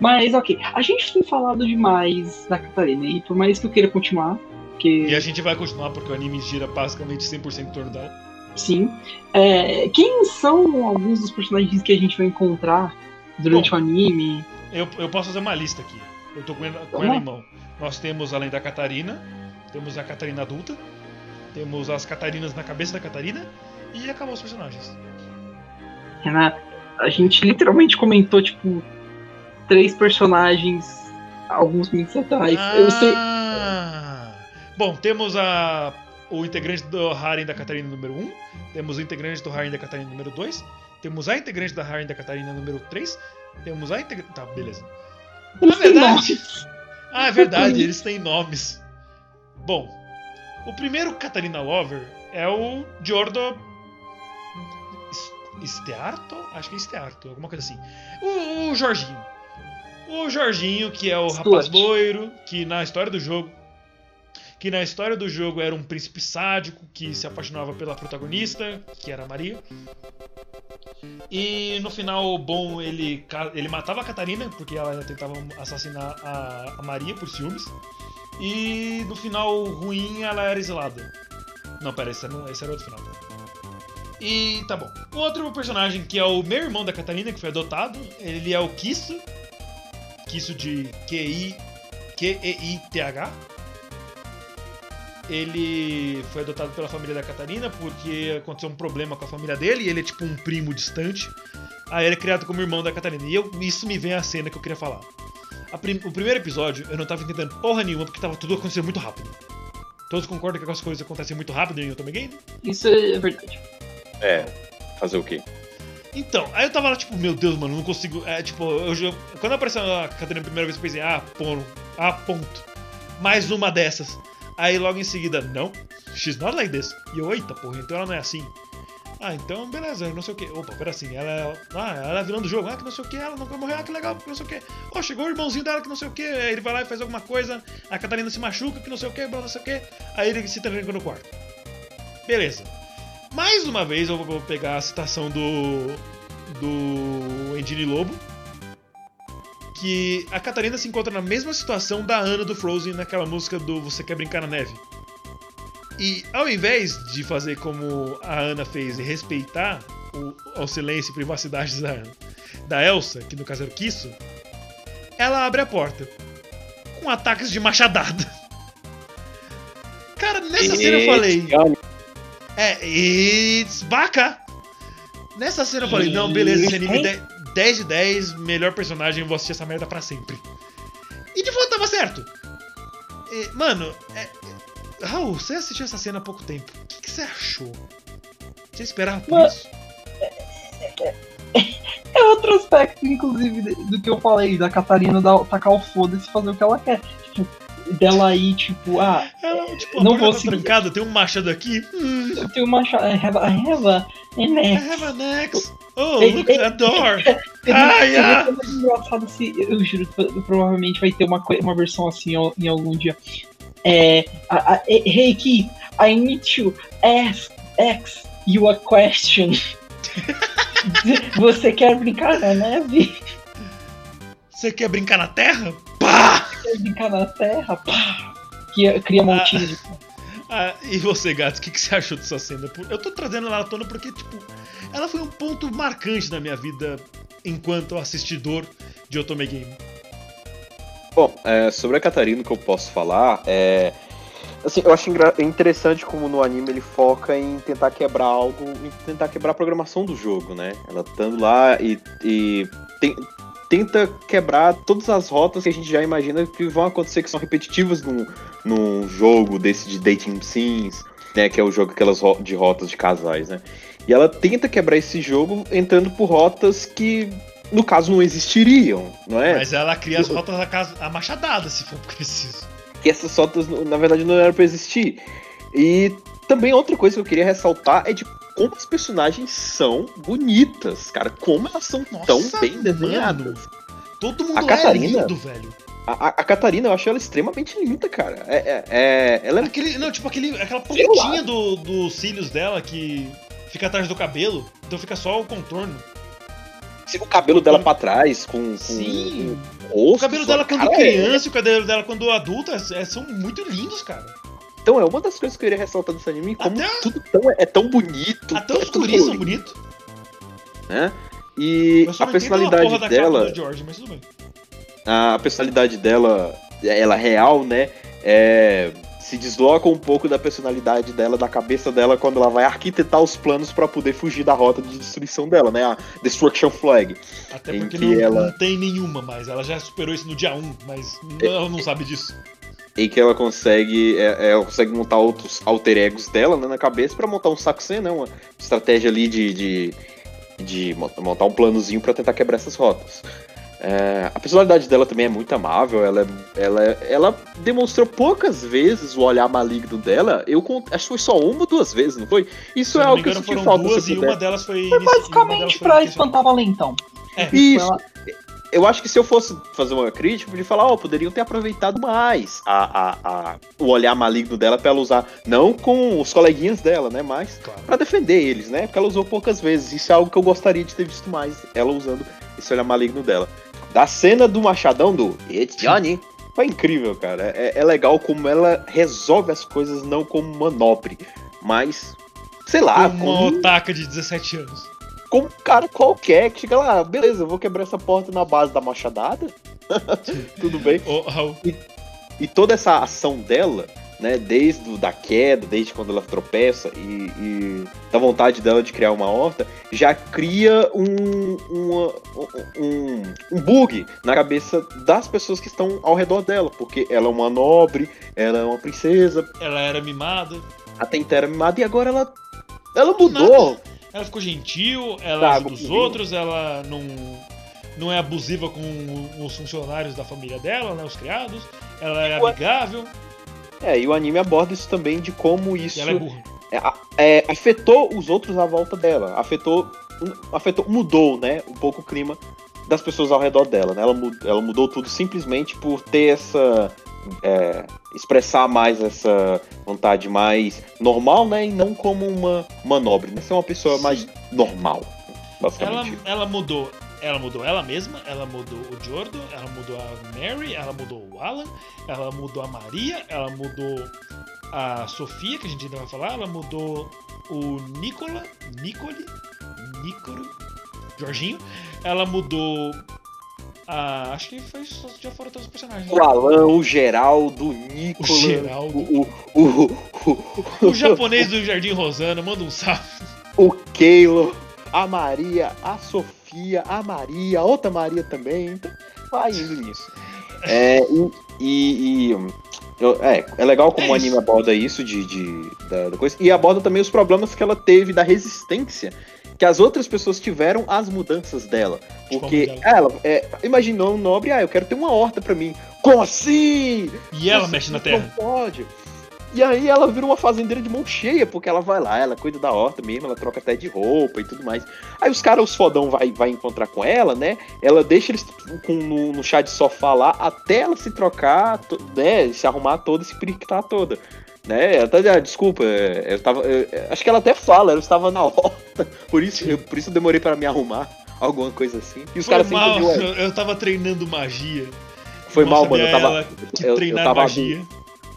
Mas ok, a gente tem falado demais da Catarina, e por mais que eu queira continuar, que E a gente vai continuar porque o anime gira basicamente 100% em torno dela. sim, é, quem são alguns dos personagens que a gente vai encontrar durante Bom. o anime? Eu, eu posso fazer uma lista aqui. Eu tô com ela, com ela em mão. Nós temos, além da Catarina, temos a Catarina adulta, temos as Catarinas na cabeça da Catarina e acabou os personagens. Renan, a gente literalmente comentou, tipo, três personagens alguns minutos atrás. Eu sei. Ah! Bom, temos a, o integrante do Harem da Catarina número 1, temos o integrante do Harem da Catarina número 2, temos a integrante da Harem da Catarina número 3, temos a integrante. Tá, beleza. Eles Na verdade-. Ah, é verdade, eles têm nomes. Bom, o primeiro Catarina Lover é o Giordo S- Stearto? Acho que é Stearto, alguma coisa assim. O, o Jorginho. O Jorginho, que é o Stuart. rapaz loiro, que na história do jogo. Que na história do jogo era um príncipe sádico que se apaixonava pela protagonista, que era a Maria. E no final, bom, ele, ele matava a Catarina, porque ela tentava assassinar a, a Maria por ciúmes. E no final ruim, ela era exilada. Não, pera, esse era, esse era outro final. E tá bom. O outro personagem, que é o meu irmão da Catarina, que foi adotado, ele é o Kisso. Kisso de Q-I- Q-E-I-T-H. Ele foi adotado pela família da Catarina porque aconteceu um problema com a família dele e ele é tipo um primo distante. Aí ele é criado como irmão da Catarina. E eu, isso me vem a cena que eu queria falar. A prim- o primeiro episódio eu não tava entendendo porra nenhuma porque tava tudo acontecendo muito rápido. Todos concordam que as coisas acontecem muito rápido em Otome Game? Isso é verdade. É, fazer o quê? Então, aí eu tava lá, tipo, meu Deus, mano, não consigo. É, tipo, eu, já- quando apareceu a Catarina a primeira vez, eu pensei, ah, ponto, ah, ponto. Mais uma dessas. Aí logo em seguida, não, she's not like this. E eu, eita porra, então ela não é assim. Ah, então beleza, não sei o que. Opa, pera assim, ela é. Ah, ela é vilã do jogo, ah, que não sei o que, ela não vai morrer, ah, que legal, que não sei o que. Ó, chegou o irmãozinho dela que não sei o que, ele vai lá e faz alguma coisa, a Catarina se machuca, que não sei o que, não sei o que, aí ele se tranca no quarto. Beleza. Mais uma vez eu vou pegar a citação do. do Engine Lobo. que a Catarina se encontra na mesma situação da Ana do Frozen naquela música do Você Quer Brincar na Neve. E ao invés de fazer como a Ana fez e respeitar o, o silêncio e privacidade da, da Elsa, que no caso era o Kisso, ela abre a porta com ataques de machadada. Cara, nessa cena eu falei. É, it's Baka! Nessa cena eu falei, não, beleza, esse anime 10 de 10, melhor personagem, eu vou assistir essa merda pra sempre. E de fato tava certo. E, mano, é, é, Raul, você assistiu essa cena há pouco tempo. O que, que você achou? Você esperava por Mas, isso? É outro aspecto, inclusive, do que eu falei, da Catarina tacar o foda-se e fazer o que ela quer. Tipo, dela aí, tipo, ah. Ela, tipo, não vou tá trancada, tem um machado aqui. Hum. Tenho um machado. I have, I have a, an axe. I have an axe. Oh, look at that door! ah, yeah. engraçado se, eu juro, provavelmente vai ter uma, uma versão assim em algum dia. É, a, a, hey Keith, I need to ask, ask you a question. Você quer brincar na neve? Você quer brincar na terra? Pá! Você quer brincar na terra? Pá! Que cria montinho de. Ah, e você, gato, o que, que, você achou dessa cena? Eu tô trazendo ela à tona porque, tipo, ela foi um ponto marcante na minha vida enquanto assistidor de Otome Game. Bom, é, sobre a Catarina, o que eu posso falar é. Assim, eu acho interessante como no anime ele foca em tentar quebrar algo, em tentar quebrar a programação do jogo, né? Ela estando lá e, e tem, tenta quebrar todas as rotas que a gente já imagina que vão acontecer, que são repetitivas num, num jogo desse de dating sims, né? Que é o jogo aquelas de rotas de casais, né? E ela tenta quebrar esse jogo entrando por rotas que, no caso, não existiriam, não é? Mas ela cria as rotas a, casa, a machadada, se for preciso. Que essas rotas, na verdade, não eram pra existir. E também outra coisa que eu queria ressaltar é de como as personagens são bonitas, cara. Como elas são Nossa, tão bem desenhadas. Mano. Todo mundo a Catarina, é lindo, velho. A, a, Catarina, eu acho ela extremamente linda, cara. É, é, é ela é... Aquele, não, tipo aquele, aquela pontinha do, dos cílios dela que fica atrás do cabelo, então fica só o contorno. O cabelo dela pra trás, com. com Sim. Com o cabelo dela quando é criança e o cabelo dela quando adulta é, são muito lindos, cara. Então é uma das coisas que eu queria ressaltar desse anime, como Até... tudo tão, é tão bonito. Até os guris são bonitos. Né? E a personalidade dela. George, mas tudo bem. A personalidade dela, ela real, né? É, se desloca um pouco da personalidade dela, da cabeça dela, quando ela vai arquitetar os planos para poder fugir da rota de destruição dela, né? A Destruction Flag. Até porque não, ela... não, tem nenhuma mais. Ela já superou isso no dia 1, mas ela não sabe disso em que ela consegue é, ela consegue montar outros alter egos dela né, na cabeça para montar um saxê, né, uma estratégia ali de, de, de montar um planozinho para tentar quebrar essas rotas. É, a personalidade dela também é muito amável, ela, ela, ela demonstrou poucas vezes o olhar maligno dela. Eu acho que foi só uma ou duas vezes, não foi? Isso é algo que eu senti falta. Duas e uma delas foi. Foi basicamente pra espantar Valentão. É. Isso. Ela eu acho que se eu fosse fazer uma crítica, eu podia falar, ó, oh, poderiam ter aproveitado mais a, a, a, o olhar maligno dela pra ela usar, não com os coleguinhas dela, né, mas claro. para defender eles, né, porque ela usou poucas vezes. Isso é algo que eu gostaria de ter visto mais, ela usando esse olhar maligno dela. Da cena do machadão do It's Johnny, foi incrível, cara. É, é legal como ela resolve as coisas não como manobre, mas, sei lá. Como uma otaka de 17 anos como um cara qualquer que chega lá, beleza, eu vou quebrar essa porta na base da machadada. Tudo bem. Oh, e, e, toda essa ação dela, né, desde o, da queda, desde quando ela tropeça e, e, da vontade dela de criar uma horta, já cria um, uma, um, um bug na cabeça das pessoas que estão ao redor dela, porque ela é uma nobre, ela é uma princesa. Ela era mimada. Até então era mimada e agora ela, ela mudou. Nada ela ficou gentil, ela ajuda os outros, ela não, não é abusiva com os funcionários da família dela, né? Os criados. Ela é amigável. É, e o anime aborda isso também de como isso. É. É, é, afetou os outros à volta dela. Afetou. Afetou. Mudou, né? Um pouco o clima das pessoas ao redor dela, né? Ela, ela mudou tudo simplesmente por ter essa é, expressar mais essa vontade mais normal, né? E não como uma manobre, né? Ser uma pessoa Sim. mais normal, basicamente. Ela, ela mudou. Ela mudou ela mesma, ela mudou o Jordo, ela mudou a Mary, ela mudou o Alan, ela mudou a Maria, ela mudou a Sofia, que a gente ainda vai falar, ela mudou o Nicola, Nicole, Nicolo, Jorginho, ela mudou a. Acho que foi, já foram todos os personagens. né? O Alan, o Geraldo, o Nicolas. O Geraldo. O, o, o, o, O japonês do Jardim Rosana, manda um salve. o Keilo, a Maria, a Sofia, a Maria, a outra Maria também. Então, vai indo nisso. É, e. e- e, é, é legal como É o anime aborda isso de, de- da, da coisa. E aborda também os problemas que ela teve da resistência que as outras pessoas tiveram às mudanças dela. Porque Tipo ela é, imaginou um nobre, ah, eu quero ter uma horta pra mim. Como assim? E ela Isso- mexe na isso terra. Não pode. E aí ela vira uma fazendeira de mão cheia, porque ela vai lá, ela cuida da horta mesmo, ela troca até de roupa e tudo mais. Aí os caras, os fodão, vai, vai encontrar com ela, né? Ela deixa eles com, no, no chá de sofá lá até ela se trocar, né? Se arrumar toda, se periquitar toda. Né? Ela tá, ah, desculpa, é, eu tava. eu- é, acho que ela até fala, eu estava na horta, por isso, eu, por isso eu demorei pra me arrumar. Alguma coisa assim. E os Foi caras sempre mal, viu, "Ué, eu, eu tava treinando magia. Foi Mal mal, mano. Eu tava. eu- eu tava magia.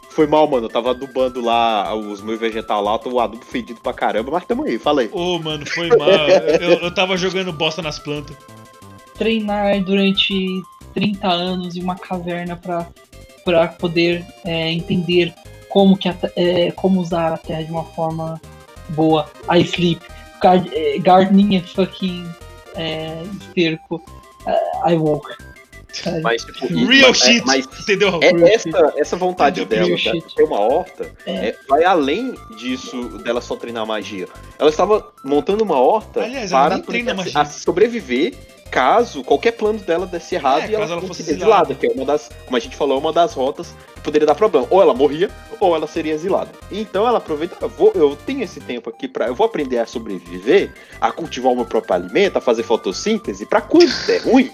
Foi mal, mano. Eu tava adubando lá os meus vegetal lá, tô o adubo fedido pra caramba, mas tamo aí, fala aí. Ô, mano, foi mal. Eu, eu tava jogando bosta nas plantas. Treinar durante 30 anos em uma caverna pra, pra poder é, entender como, que a é, como usar a terra de uma forma boa. I sleep. Gar- é, Gardening é fucking é, esterco. É, I woke. Mas, tipo, Real mas, shit. mas Entendeu, é- Real essa, essa vontade Real dela shit. de ter uma horta É. é, vai além disso dela só treinar magia. Ela estava montando uma horta Aliás, para nem treina a- magia. a sobreviver caso qualquer plano dela desse errado É, e ela, ela fosse exilada, exilada. que é uma das, como a gente falou, é uma das rotas que poderia dar problema. Ou ela morria, ou ela seria exilada. Então ela aproveita, eu, vou, eu tenho esse tempo aqui para, eu vou aprender a sobreviver, a cultivar o meu próprio alimento, a fazer fotossíntese, para quando der ruim,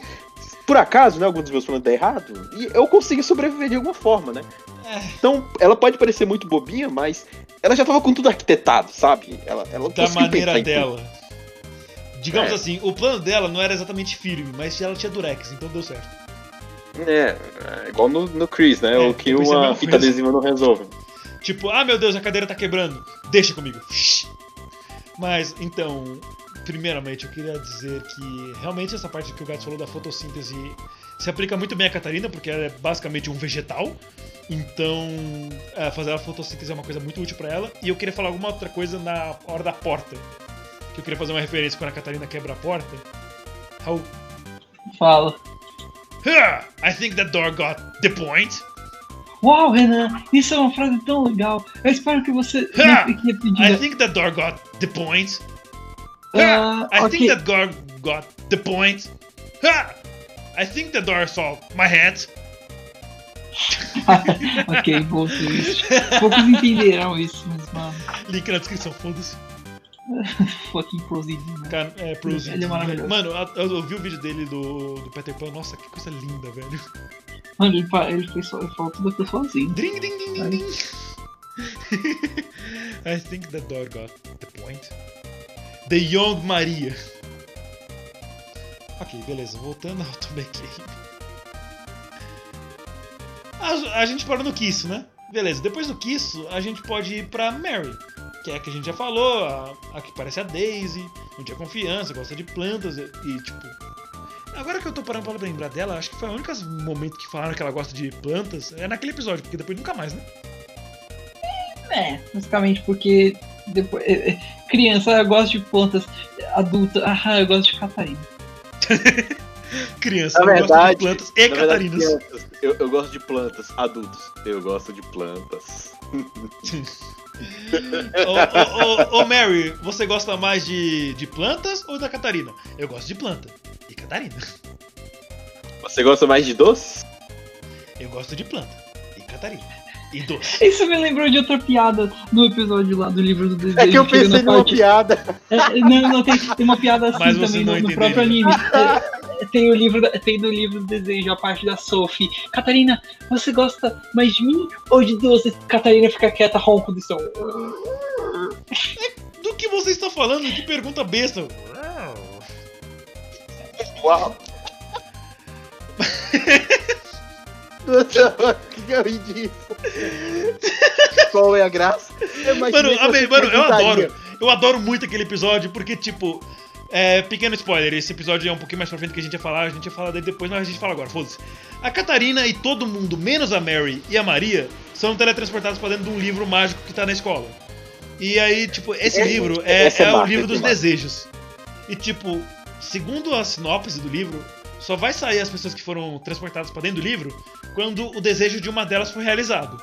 por acaso, né, algum dos meus planos der errado, e eu consigo sobreviver de alguma forma, né? É. Então, ela pode parecer muito bobinha, mas ela já tava com tudo arquitetado, sabe? Ela, ela Da maneira em tudo. Digamos É. assim, o plano dela não era exatamente firme, mas ela tinha durex, então deu certo. É, é igual no, no Chris, né? É, o que uma fita adesiva não resolve. Tipo, ah meu Deus, a cadeira tá quebrando, deixa comigo. Mas, então, primeiramente eu queria dizer que realmente essa parte que o Gato falou da fotossíntese se aplica muito bem a Catarina, porque ela é basicamente um vegetal. Então, é, fazer a fotossíntese é uma coisa muito útil pra ela. E eu queria falar alguma outra coisa na hora da porta. Que eu queria fazer uma referência quando a Catarina quebra a porta. How Fala. I think that door got the point. Uau, Renan, isso é uma frase tão legal. Eu espero que você Ha! não fique I repetindo. think that door got the point. Ah, I ok. think that door got the point. Ha! I think the door saw my hat. ok, bom twist. Poucos entenderão isso, mas, mano, Link na descrição, foda-se. fucking proceed, né? Cara, é, Proceed. Ele é maravilhoso. Mano, eu, eu vi o vídeo dele do, do Peter Pan. Nossa, que coisa linda, velho. Mano, ele, ele, fez, so- ele falou tudo aquilo sozinho. Ding, ding, ding, ding, ding. I think the door got the point. The Young Maria. Ok, beleza. Voltando ao Game. A, a gente parou no Kisso, né? Beleza, depois do Kisso, a gente pode ir pra Mary. Que é a que a gente já falou, a, a que parece a Daisy, não tinha confiança, gosta de plantas e, e, tipo. Agora que eu tô parando pra lembrar dela, acho que foi o único momento que falaram que ela gosta de plantas. É naquele episódio, porque depois nunca mais, né? É, basicamente porque depois, é, é, criança eu gosto de plantas, adulta, ah, eu gosto de Catarina. Criança, Na eu gosto de verdade, plantas e Na verdade, catarinas. crianças, eu, eu gosto de plantas. Adultos, eu gosto de plantas. Ô, ô, ô, ô, Mary, você gosta mais de, de plantas ou da Catarina? Eu gosto de planta. E Catarina. Você gosta mais de doces? Eu gosto de planta. E Catarina. E doce. Isso me lembrou de outra piada no episódio lá do livro do desejo. É que eu pensei numa parte- piada. É, não, não, tem, tem uma piada assim Mas também no, no próprio anime. É, tem o livro tem no livro do desejo a parte da Sophie. Catarina, você gosta mais de mim ou de doces? Catarina fica quieta, ronco do som. Do que você está falando? Que pergunta besta. Uau! Que eu ri disso? Qual é a graça? Eu imaginei Mano, amei, mano, eu adoro. Eu adoro muito aquele episódio, porque, tipo. É, pequeno spoiler, esse episódio é um pouquinho mais pra frente que a gente ia falar, a gente ia falar dele depois, mas a gente fala agora, foda-se. A Catarina e todo mundo, menos a Mary e a Maria, são teletransportados pra dentro de um livro mágico que tá na escola. E aí, tipo, esse É, livro é, essa é é o livro dos desejos. E, tipo, segundo a sinopse do livro, só vai sair as pessoas que foram transportadas pra dentro do livro quando o desejo de uma delas for realizado.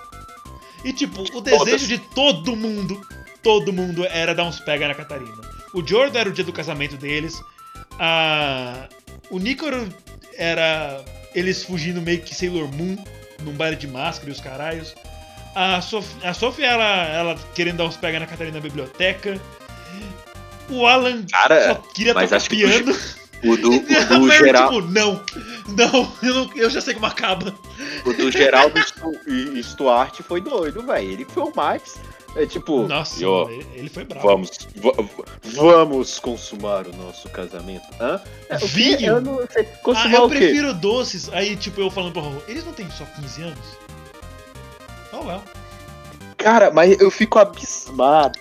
E, tipo, o desejo de todo mundo, todo mundo era dar uns pega na Catarina. O Jordan era o dia do casamento deles. A... O Nicoro era eles fugindo meio que Sailor Moon num baile de máscara e os caralhos. A, Sof... a Sophie, ela, ela querendo dar uns pega na Catarina na biblioteca. O Alan Cara, só queria mas tocar acho que piano. O do, o do Mary, geral, tipo, não, não eu, não, eu já sei como acaba. o do Geraldo Stu- e Stuart foi doido, velho. Ele foi o mais. É tipo, Nossa, ó, ele- foi bravo. vamos, va- va- vamos consumar o nosso casamento. Hã? É? Vinho? Eu não sei. Ah, eu o quê? prefiro doces. Aí, tipo, eu falando pro Raul, eles não têm só 15 anos? Oh, well. Cara, mas eu fico abismado.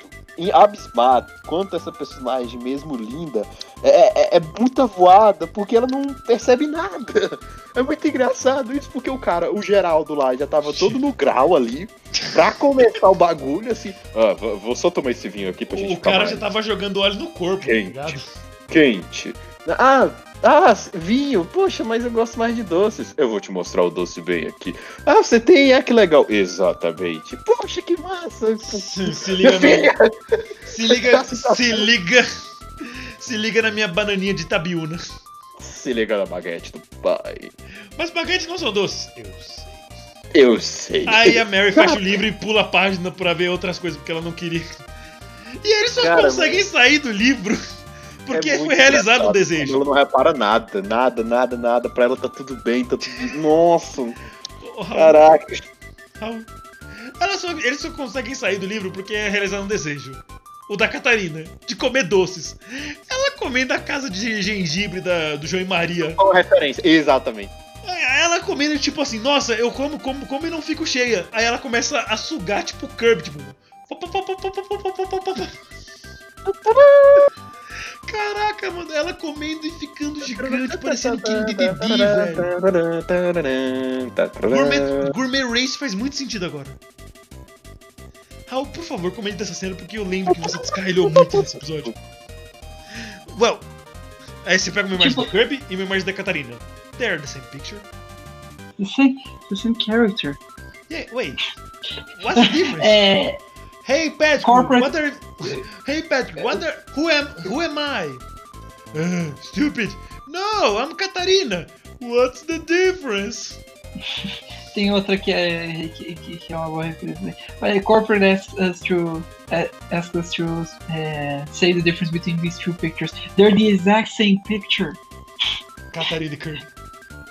Abismado quanto essa personagem, mesmo linda, é, é, é puta voada, porque ela não percebe nada. É muito engraçado isso, porque o cara, o Geraldo lá, já tava todo no grau ali, pra começar o bagulho, assim. Ah, vou só tomar esse vinho aqui pra gente O cara mais já tava jogando óleo no corpo, tá Quente. ligado? quente. Ah, ah, vinho, poxa, mas eu gosto mais de doces. Eu vou te mostrar o doce bem aqui. Ah, você tem, ah, que legal. Exatamente. Poxa, que massa. Se, se liga no, Se liga. Se liga. Se liga na minha bananinha de Tabiúna. se liga na baguete do pai. Mas baguetes não são doces. Eu sei. Eu sei. Aí a Mary fecha o livro e pula a página pra ver outras coisas porque ela não queria. E eles só Cara, conseguem sair do livro porque É foi realizado engraçado um desejo. Ela não repara nada, nada, nada, nada. Pra ela tá tudo bem, tá tudo. Nossa, Oh, Raul, caraca. Raul. Só- eles só conseguem sair do livro porque é realizado um desejo. O da Catarina, de comer doces. Ela comendo a casa de gengibre da, do João e Maria. Qual referência? Exatamente. Ela comendo, tipo assim, nossa, eu como, como, como e não fico cheia. Aí ela começa a sugar, tipo, Kirby, tipo. Caraca, mano, ela comendo e ficando gigante, parecendo King Dedede, velho. Gourmet, Gourmet Race faz muito sentido agora. Raul, por favor, comente dessa cena, porque eu lembro que você descarrilhou muito nesse episódio. Well, aí você pega uma imagem Tipo- do Kirby e uma imagem da Catarina. They're the same picture. The same, the same character. Yeah, wait. What's the difference? É, Hey Patrick, Corporate- what are... Hey Patrick, what are... Who am... Who am I? Uh, stupid. No, I'm Catarina. What's the difference? tem outra que é, que, que- é uma boa referência. né? But corporate asks us to, asks us to uh, say the difference between these two pictures. They're the exact same picture. Catarina Kirby.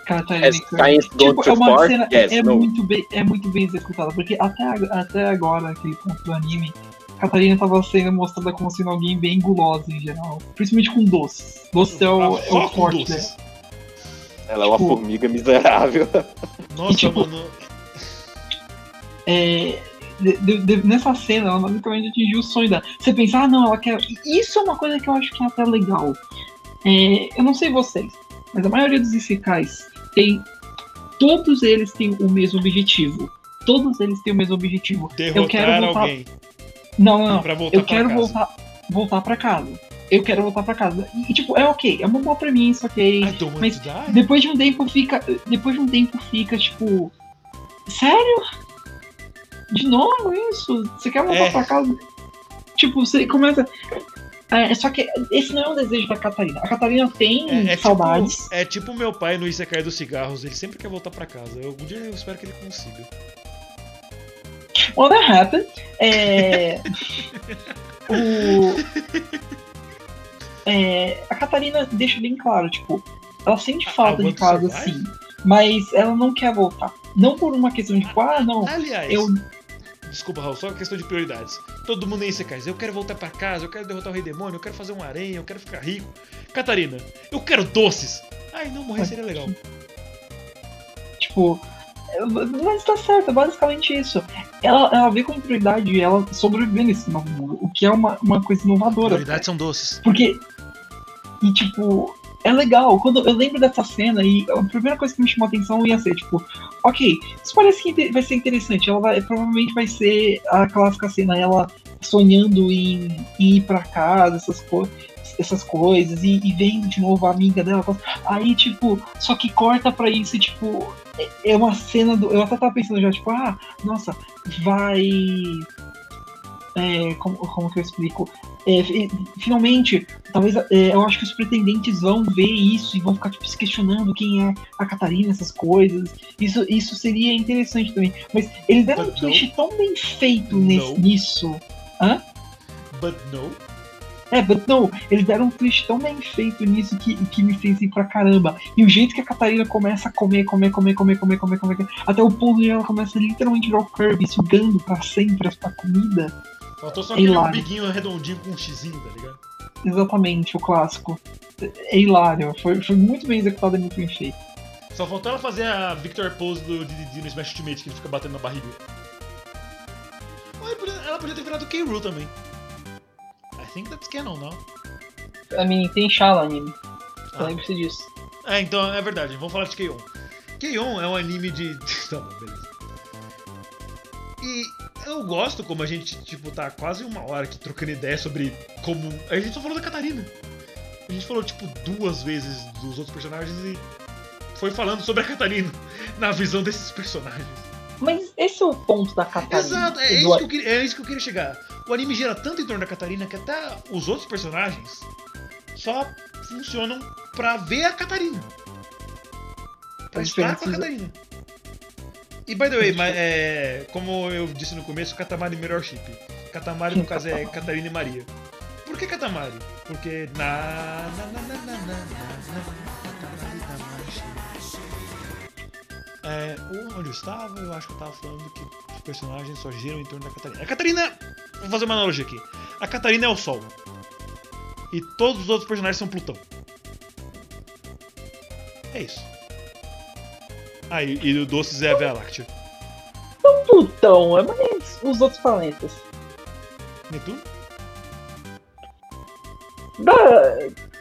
Catarina Kirby. science Tipo, é uma far? cena Yes, é, no. muito bem, é muito bem executada, porque até, a- até agora, aquele ponto do anime, Catarina estava sendo mostrada como sendo alguém bem gulosa em geral. Principalmente com doces. Doces é o, Ah, é o forte dela. Ela é uma Tipo- formiga miserável. Nossa, E, tipo, mano. É, de- de- de- nessa cena, ela basicamente atingiu o sonho dela. Você pensa, ah, não, ela quer. Isso é uma coisa que eu acho que é até legal. É, eu não sei vocês, mas a maioria dos Isekais tem. Todos eles têm o mesmo objetivo. Todos eles têm o mesmo objetivo. eu quero Derrotar voltar. alguém Não, não, não. Eu quero casa. voltar, voltar pra casa. Eu quero voltar pra casa. E, tipo, é ok, é uma boa premissa, ok. Mas. Depois de um tempo fica. Depois de um tempo fica, tipo. Sério? De novo isso? Você quer voltar É. pra casa? Tipo, você começa. É, só que esse não é um desejo da Catarina. A Catarina tem É, é saudades. Tipo, é tipo meu pai no Isekai dos cigarros, ele sempre quer voltar pra casa. Eu, algum dia eu espero que ele consiga. Well, that happened. É. o. É, a Catarina deixa bem claro, tipo, ela sente falta de casa, sim. Mas ela não quer voltar. Não por uma questão de, tipo, ah, não, Aliás, eu desculpa, Raul, só questão de prioridades. Todo mundo em Isekais, eu quero voltar pra casa, eu quero derrotar o Rei Demônio, eu quero fazer um aranha, eu quero ficar rico. Catarina, eu quero doces. Ai, não, morrer seria legal. Tipo, mas tá certo, é basicamente isso. Ela, ela vê com prioridade ela sobreviver nesse novo mundo, o que é uma, uma coisa inovadora. Prioridades são doces. Porque. E tipo, é legal. Quando eu lembro dessa cena e a primeira coisa que me chamou a atenção ia ser, tipo, ok, isso parece que vai ser interessante. Ela vai, provavelmente vai ser a clássica cena, ela sonhando em, em ir pra casa, essas, co essas coisas, e, e vem de novo a amiga dela. Aí, tipo, só que corta pra isso e, tipo, é- é uma cena do. Eu até tava pensando já, tipo, ah, nossa, vai. É, como, como que eu explico? É, fi- finalmente, talvez é, eu acho que os pretendentes vão ver isso e vão ficar tipo, se questionando quem é a Catarina, essas coisas. Isso, isso seria interessante também. Mas eles deram um twist tão bem feito nesse- No. nisso. But no. É, but não, eles deram um twist tão bem feito nisso que, que me fez ir pra caramba. E o jeito que a Catarina começa a comer, comer, comer, comer, comer, comer, comer, até o ponto de ela começa a literalmente ver o Kirby sugando pra sempre a comida. Faltou só É aquele hilário. biguinho redondinho com um xizinho, tá ligado? Exatamente, o clássico. É hilário, foi, foi muito bem executado e muito bem feito. Só faltou ela fazer a Victor Pose do DDD no Smash Ultimate, que ele fica batendo na barriga. Ela podia ter virado K. Rool também. I think that's canon, não? A mim tem Shala anime. Ah. Lembre-se disso. É, então é verdade, vamos falar de K-On! K-On! é um anime de. tá bom, beleza. E eu gosto como a gente, tipo, tá quase uma hora aqui trocando ideia sobre como. A gente só falou da Catarina. A gente falou, tipo, duas vezes dos outros personagens e foi falando sobre a Catarina na visão desses personagens. Mas esse é o ponto da Catarina. Exato, é isso, do- que eu queria, é isso que eu queria chegar. O anime gira tanto em torno da Catarina que até os outros personagens só funcionam pra ver a Catarina. Pra estar com a Catarina. E by the way, mas, é, como eu disse no começo, Katamari é melhor chip. Katamari, no caso, é Catarina e Maria. Por que Katamari? Porque na. na, na, na, na, na, na, na tá é, onde eu estava, eu acho que eu estava falando que os personagens só giram em torno da Catarina. A Catarina. Vou fazer uma analogia aqui. A Catarina é o Sol. E todos os outros personagens são Plutão. É isso. Ah, e, o Doces é a Via Láctea. Plutão, é mais os outros planetas. Netuno? Da...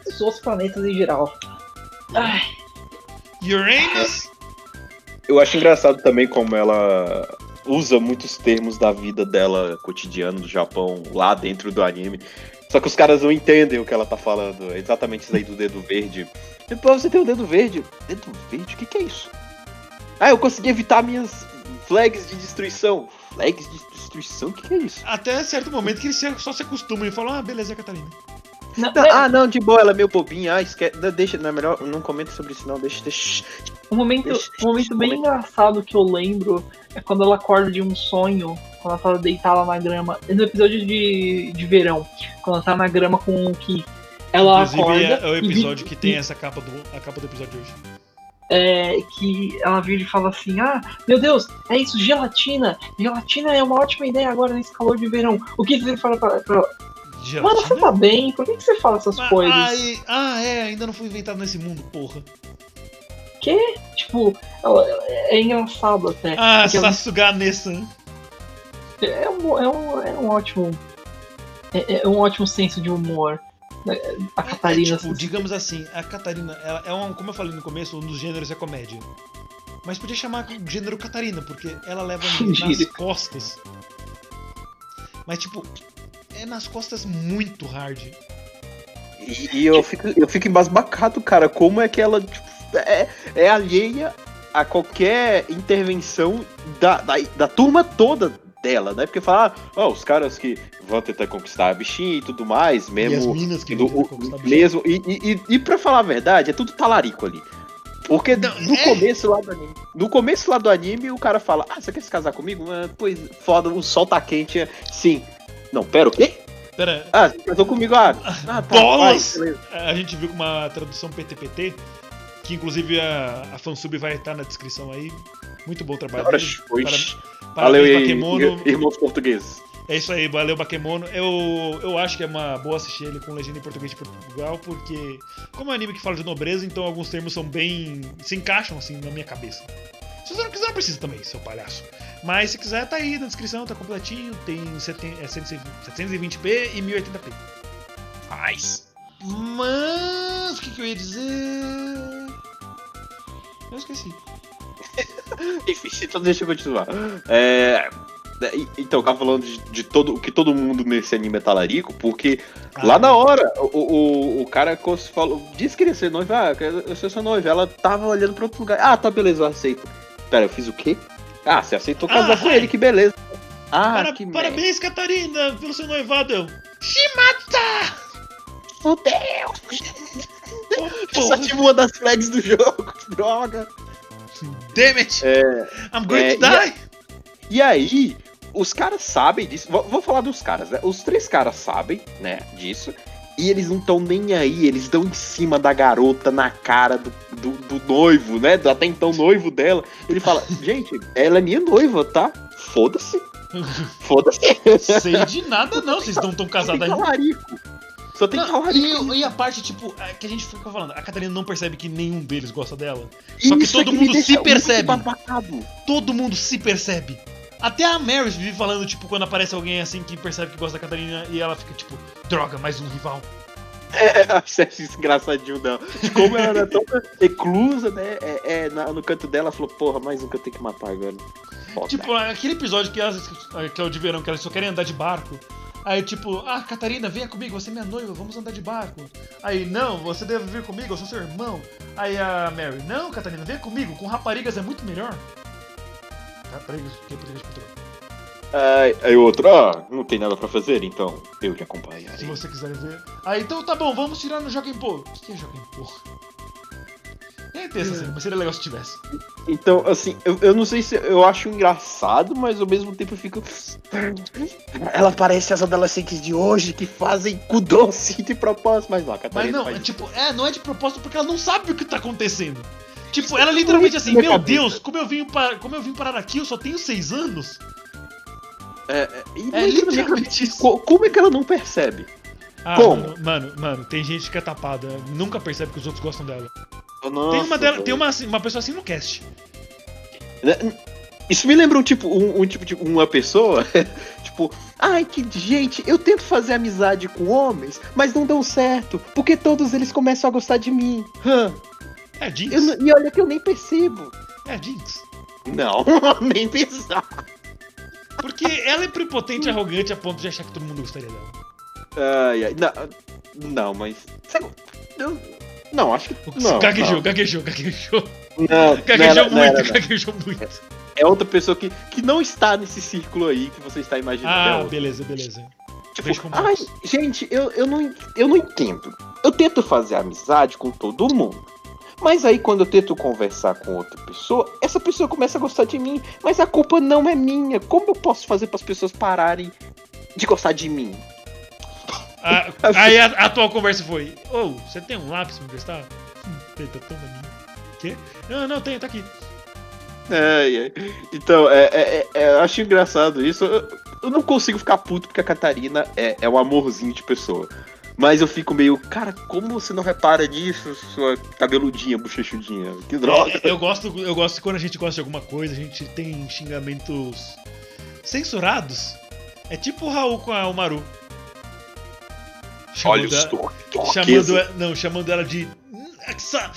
Os outros planetas em geral. Ai, Uranus? Eu acho engraçado também como ela usa muitos termos da vida dela cotidiana do Japão lá dentro do anime. Só que os caras não entendem o que ela tá falando. É exatamente isso aí do dedo verde. E, Pô, você tem o dedo verde. Dedo verde? O que, que é isso? Ah, eu consegui evitar minhas flags de destruição. Flags de destruição? O que, que é isso? Até certo momento que eles só se acostumam e falam, ah, beleza, é Catarina. não, Não, é, ah, não, de boa, ela é meio bobinha. Ah, esquece. não, Deixa, não é melhor. Não comenta sobre isso, não. Deixa, deixa. um momento, deixa- um momento bem engraçado que eu lembro é quando ela acorda de um sonho, quando ela tá deitada na grama. É no episódio de, de verão, quando ela tá na grama com o Ki. Ela Inclusive, acorda. é, é o e episódio que tem e- essa capa do, a capa do episódio de hoje. É, que ela vira e fala assim: Ah, meu Deus, é isso, gelatina! Gelatina é uma ótima ideia agora nesse calor de verão. O que você fala pra. pra... Mano, você tá bem? Por que, que você fala essas Ah, coisas? ah, e- ah, é, ainda não foi inventado nesse mundo, porra. Tipo, ela- é engraçado até. Ah, ela- Sasuga Nessan. É um, é um, é um ótimo. É, é um ótimo senso de humor. Né? A Catarina. É, tipo, assim, digamos assim, a Catarina, ela é um, como eu falei no começo, um dos gêneros é comédia. Mas podia chamar o gênero Catarina, porque ela leva nas costas. Mas tipo, é nas costas muito hard. E, e eu, fico, eu fico embasbacado, cara. Como é que ela tipo, é, é alheia a qualquer intervenção da, da, da turma toda dela, né? Porque falar, ah, os caras que vão tentar conquistar a bichinha e tudo mais, e as mesmo. minas que do- vão conquistar bicho. mesmo e, e, e, e pra falar a verdade, é tudo talarico ali. Porque Não, no é. começo lá do anime. No começo lá do anime, o cara fala, ah, você quer se casar comigo? Ah, pois, foda, o sol tá quente. é, Sim. Não, pera, o quê? Pera, Ah, você casou comigo, ah. ah tá, Bolas! vai, a gente viu com uma tradução PTPT, que inclusive a, a fansub vai estar na descrição aí. Muito bom trabalho. Oi. Para- Valeu Parabéns, aí, Bakemono. irmãos portugueses. É isso aí, valeu Bakemono. Eu, eu acho que é uma boa assistir ele com legenda em português de Portugal, porque como é um anime que fala de nobreza, então alguns termos são bem. se encaixam assim na minha cabeça. Se você não quiser, não precisa também, seu palhaço. Mas se quiser, tá aí na descrição, tá completinho, tem seten- é 720p e 1080p. Faz. Mas o que, que eu ia dizer? Eu esqueci. Enfim, então deixa eu continuar. É, e- Então, eu tava falando de, de todo, que todo mundo nesse anime é talarico, porque lá na hora, o, o, o cara falou, disse que queria ser noiva, ah, eu sou sua noiva. Ela tava olhando pra outro lugar. Ah, tá, beleza, eu aceito. Pera, eu fiz o quê? Ah, você aceitou casar Ah, com ele, que beleza. Ah, Para- que merda. parabéns, Catarina, pelo seu noivado. Eu, Shimata! Fudeu! Tive uma das flags do jogo, droga. damn it! I'm going é, to die! E aí, os caras sabem disso. Vou, vou falar dos caras, né? Os três caras sabem, né, disso. E eles não estão nem aí, eles dão em cima da garota na cara do, do, do noivo, né? Do até então noivo dela. Ele fala, gente, ela é minha noiva, tá? Foda-se. Foda-se. Sei de nada, não, vocês não estão casados ainda. Só tem Não, e, e a parte, tipo, é, que a gente fica falando, a Catarina não percebe que nenhum deles gosta dela. Isso só que é todo me mundo deixa se percebe. Todo mundo se percebe. Até a Mary vive falando, tipo, quando aparece alguém assim que percebe que gosta da Catarina e ela fica, tipo, droga, mais um rival. É, achei isso engraçadinho dela. De como ela era tão reclusa, né? É, é, no canto dela, ela falou, porra, mais um que eu tenho que matar agora. Foda. Tipo, aquele episódio que, elas, que é o de verão, que elas só querem andar de barco. Aí, tipo, ah, Catarina, venha comigo, você é minha noiva, vamos andar de barco. Aí, não, você deve vir comigo, eu sou seu irmão. Aí a Mary, não, Catarina, venha comigo, com raparigas é muito melhor. Raparigas, que português de Portugal. Aí, aí o outro, ah, não tem nada pra fazer, então eu te acompanho. Se você quiser ver. Aí, então tá bom, vamos tirar no Joguem Pô. O que é Joguem Pô? Essa cena, mas seria legal se tivesse. Então, assim, eu, eu não sei se eu acho engraçado, mas ao mesmo tempo eu fico. Ela parece as adolescentes de hoje que fazem cu doce de propósito, mas não, a Mas Catarina não, é tipo, é, não é de propósito porque ela não sabe o que tá acontecendo. Tipo, ela literalmente assim, meu. Deus, como eu vim para, como eu vim parar aqui, eu só tenho seis anos. É, é, É minha literalmente isso. co- Como é que ela não percebe? Ah, Como? Mano, mano, mano, tem gente que é tapada, nunca percebe que os outros gostam dela. Nossa, tem uma, dela, tem uma, assim, uma pessoa assim no cast. Né? Isso me lembra um tipo, um, um tipo de uma pessoa, tipo, ai que gente, eu tento fazer amizade com homens, mas não dão certo, porque todos eles começam a gostar de mim. Hã? É Jinx. Eu e olha que eu nem percebo. É Jinx. Não, nem pensar. Porque ela é prepotente e arrogante a ponto de achar que todo mundo gostaria dela. Ai, ai, não, não, mas. sabe, eu- não, acho que. Não, gaguejou, não. gaguejou, gaguejou. Não, Gaguejou não era- muito, era, gaguejou muito. É outra pessoa que, que não está nesse círculo aí que você está imaginando. Ah, beleza, beleza. Tipo, ai, gente, eu, eu, não, eu não entendo. Eu tento fazer amizade com todo mundo. Mas aí quando eu tento conversar com outra pessoa, essa pessoa começa a gostar de mim, mas a culpa não é minha. Como eu posso fazer para as pessoas pararem de gostar de mim? Ah, aí a, a atual conversa foi: Ô, você tem um lápis pra me emprestar? Hum, Eita, toma mim. Quê? Não, não, tem, tá aqui. Ai, ai. Então, é, é- é- eu acho engraçado isso. Eu, eu não consigo ficar puto porque a Catarina é, é um amorzinho de pessoa. Mas eu fico meio, cara, como você não repara nisso, sua cabeludinha, bochechudinha? Que droga. É, eu gosto, eu gosto quando a gente gosta de alguma coisa, a gente tem xingamentos censurados. É tipo o Raul com a Umaru. Olha Chamando, os a- chamando, a- não, chamando ela de essa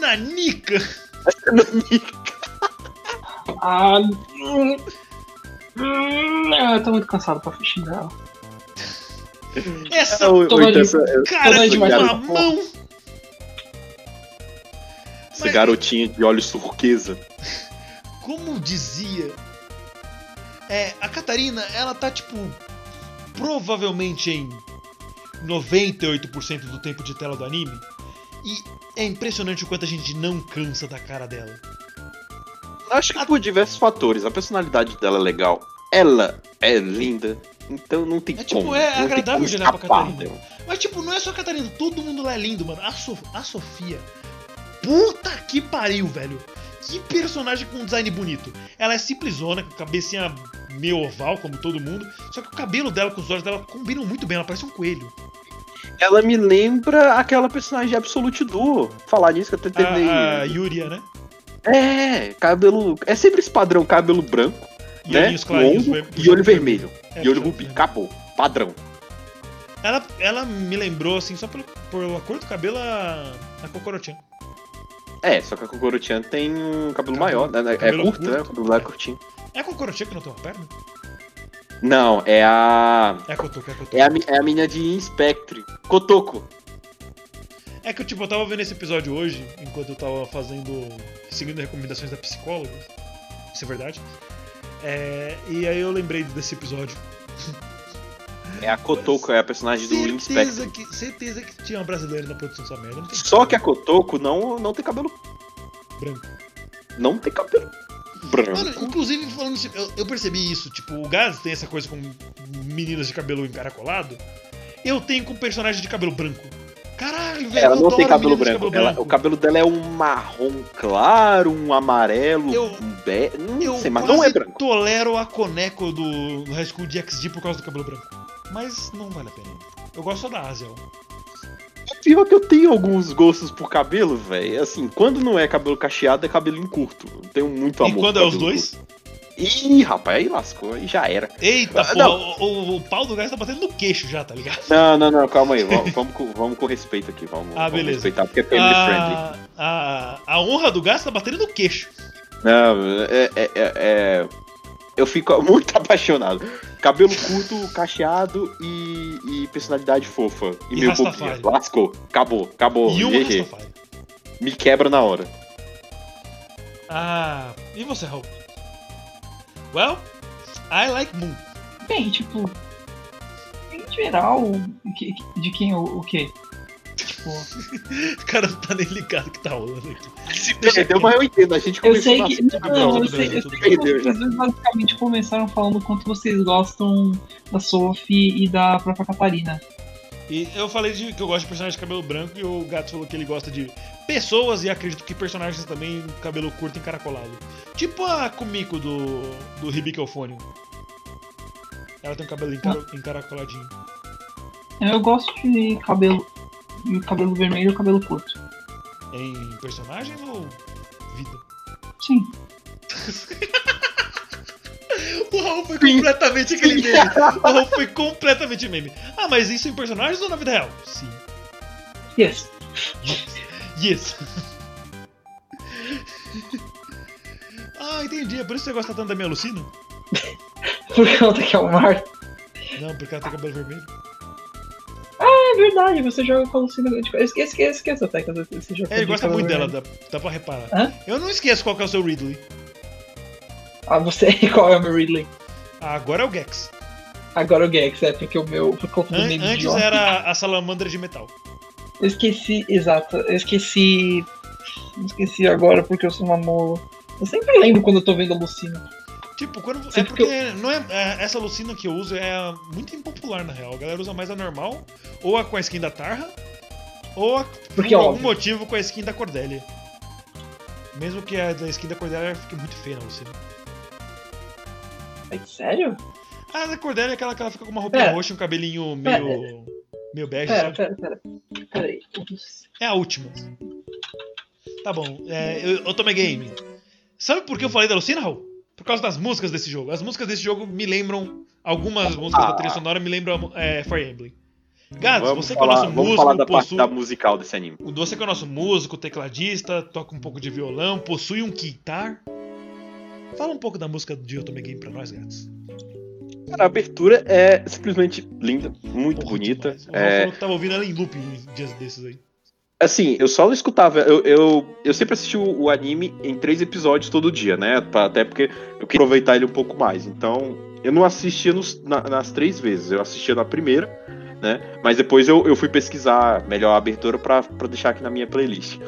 nanica. Ah, hum, eu tô muito cansado pra xingar ela. Essa ou Toma então ali. essa, cara de demais, uma porra. mão. essa Mas- garotinha de olhos turquesa. como dizia, é, a Catarina, ela tá tipo provavelmente em 98% do tempo de tela do anime. E é impressionante o quanto a gente não cansa da cara dela. Acho que por diversos fatores. A personalidade dela é legal. Ela é linda. Então não tem É tipo, como. é não agradável de olhar pra Catarina. dela. Mas tipo, não é só a Catarina, todo mundo lá é lindo, mano. A, So- a Sofia. Puta que pariu, velho. Que personagem com design bonito. Ela é simplesona, com cabecinha meio oval, como todo mundo. Só que o cabelo dela com os olhos dela combinam muito bem, ela parece um coelho. Ela me lembra aquela personagem de Absolute Duo. Falar nisso que eu até tentei. A, a Yuria, né? É, cabelo. É sempre esse padrão, cabelo branco, E né? olhinhos clarinhos. Longo e olho vermelho. É, e olho rubi. é. Acabou. Padrão. Ela, ela me lembrou, assim, só pelo, pela cor do cabelo, a, a. É, só que a Kokoro-chan tem um cabelo Cabelo- maior, né? É cabelo curto, né? O cabelo lá é curtinho. É a Kokoro-chan que não tem uma perna? Não, é a. É a Kotoko, é a Kotoko. É a, é a menina de Inspectre. Kotoko. É que, tipo, eu tava vendo esse episódio hoje, enquanto eu tava fazendo. seguindo recomendações da psicóloga. Isso é verdade. É, e aí eu lembrei desse episódio. É a Kotoko, é a personagem do certeza Inspectre. que, certeza que tinha uma brasileira na produção dessa merda. Só que a Kotoko não, não tem cabelo. branco. Não tem cabelo branco. Mano, inclusive, falando isso, eu, eu percebi isso. Tipo, o Gaz tem essa coisa com meninas de cabelo encaracolado. Eu tenho com personagem de cabelo branco. Caralho, velho. Ela eu não tem cabelo meninas de branco. Ela- o cabelo dela é um marrom claro, um amarelo, Eu- um be... Não Eu sei, mas não é branco. tolero a Coneco do High School de XG por causa do cabelo branco. Mas não vale a pena. Eu gosto só da Asia. ó. Pior que eu tenho alguns gostos por cabelo, velho. Assim, quando não é cabelo cacheado, é cabelo curto. Eu tenho muito amor E quando é os dois? curto. Ih, rapaz, aí lascou, aí já era. Eita, Ah, não. o, o- pau do Gás tá batendo no queixo já, tá ligado? Não, não, não, calma aí. Vamos, vamos, com, vamos com respeito aqui. Vamos, Ah, vamos beleza. respeitar, porque é family friendly. A, a, a honra do Gás tá batendo no queixo. Não, é, é- é- é- Eu fico muito apaixonado. Cabelo curto, cacheado e, e personalidade fofa. E, E meu Rastafari. bobinha. Lascou. Acabou, acabou. e um GG. Me quebra na hora. Ah, e você, Raul? Well, I like Moon. Bem, tipo. Em geral, de quem o, o quê? Tipo. O cara não tá nem ligado que tá rolando aqui. Se perdeu, mas eu entendo. A gente Eu começou sei na- que. Não, eu sei, eu sei Perdeu já. vocês basicamente começaram falando o quanto vocês gostam da Sophie e da própria Catarina. E eu falei de, que eu gosto de personagens de cabelo branco e o Gato falou que ele gosta de pessoas e acredito que personagens também cabelo curto encaracolado. Tipo a Kumiko do, do Euphonium. Ela tem um cabelo encara- encaracoladinho. Eu gosto de cabelo. De cabelo vermelho e cabelo curto. Em personagens ou vida? Sim. O Raul foi completamente aquele meme. O Raul foi completamente meme. Ah, mas isso em personagens ou na vida real? Sim. Yes. Yes. ah, entendi. É por isso que você gosta tanto da minha Lucina? Por conta que é o mar. Não, porque ela tem cabelo vermelho. É verdade, você joga com a Lucina. Tipo, eu esqueço, esqueço, esqueço até que você joga É, ele gosta muito dela, dá, dá pra reparar. Hã? Eu não esqueço qual que é o seu Ridley. Ah, você. Qual é o meu Ridley? Ah, agora é o Gex. Agora o Gex, é, porque o meu. Por An- antes idiota. era a salamandra de metal. Eu esqueci, exato. Eu esqueci. Eu esqueci agora porque eu sou uma mola. Eu sempre lembro quando eu tô vendo a Lucina. Tipo, quando. É Sim, porque porque não é, é- essa Lucina que eu uso é muito impopular na real. A galera usa mais a normal, ou a com a skin da Tarra, ou a, Porque, por algum motivo com a skin da Cordélia. Mesmo que a da skin da Cordélia fique muito feia na Lucina. É sério? A da Cordélia é aquela que ela fica com uma roupinha Pera. roxa e um cabelinho Pera. meio. meio bege. Pera, sabe? pera, pera. Pera aí. É a última. Tá bom, é, eu, eu tomei game. Sabe por que eu falei da Lucina, Raul? Por causa das músicas desse jogo. As músicas desse jogo me lembram. Algumas músicas da trilha sonora me lembram é, Fire Emblem. Gads, Vamos você que é o falar, nosso músico, falar da parte possui. da musical desse anime. Você que é o nosso músico, tecladista, toca um pouco de violão, possui um guitar. Fala um pouco da música de Eu Tomei Game pra nós, Gads. Cara, a abertura é simplesmente linda, muito Porra, bonita. demais. O É, falou que tava ouvindo ela em loop em dias desses aí. Assim, eu só não escutava. Eu, eu, eu sempre assisti o, o anime em três episódios todo dia, né? Até porque eu queria aproveitar ele um pouco mais. Então, eu não assistia nos- na- nas três vezes. Eu assistia na primeira, né? Mas depois eu, eu fui pesquisar melhor a abertura pra deixar aqui na minha playlist.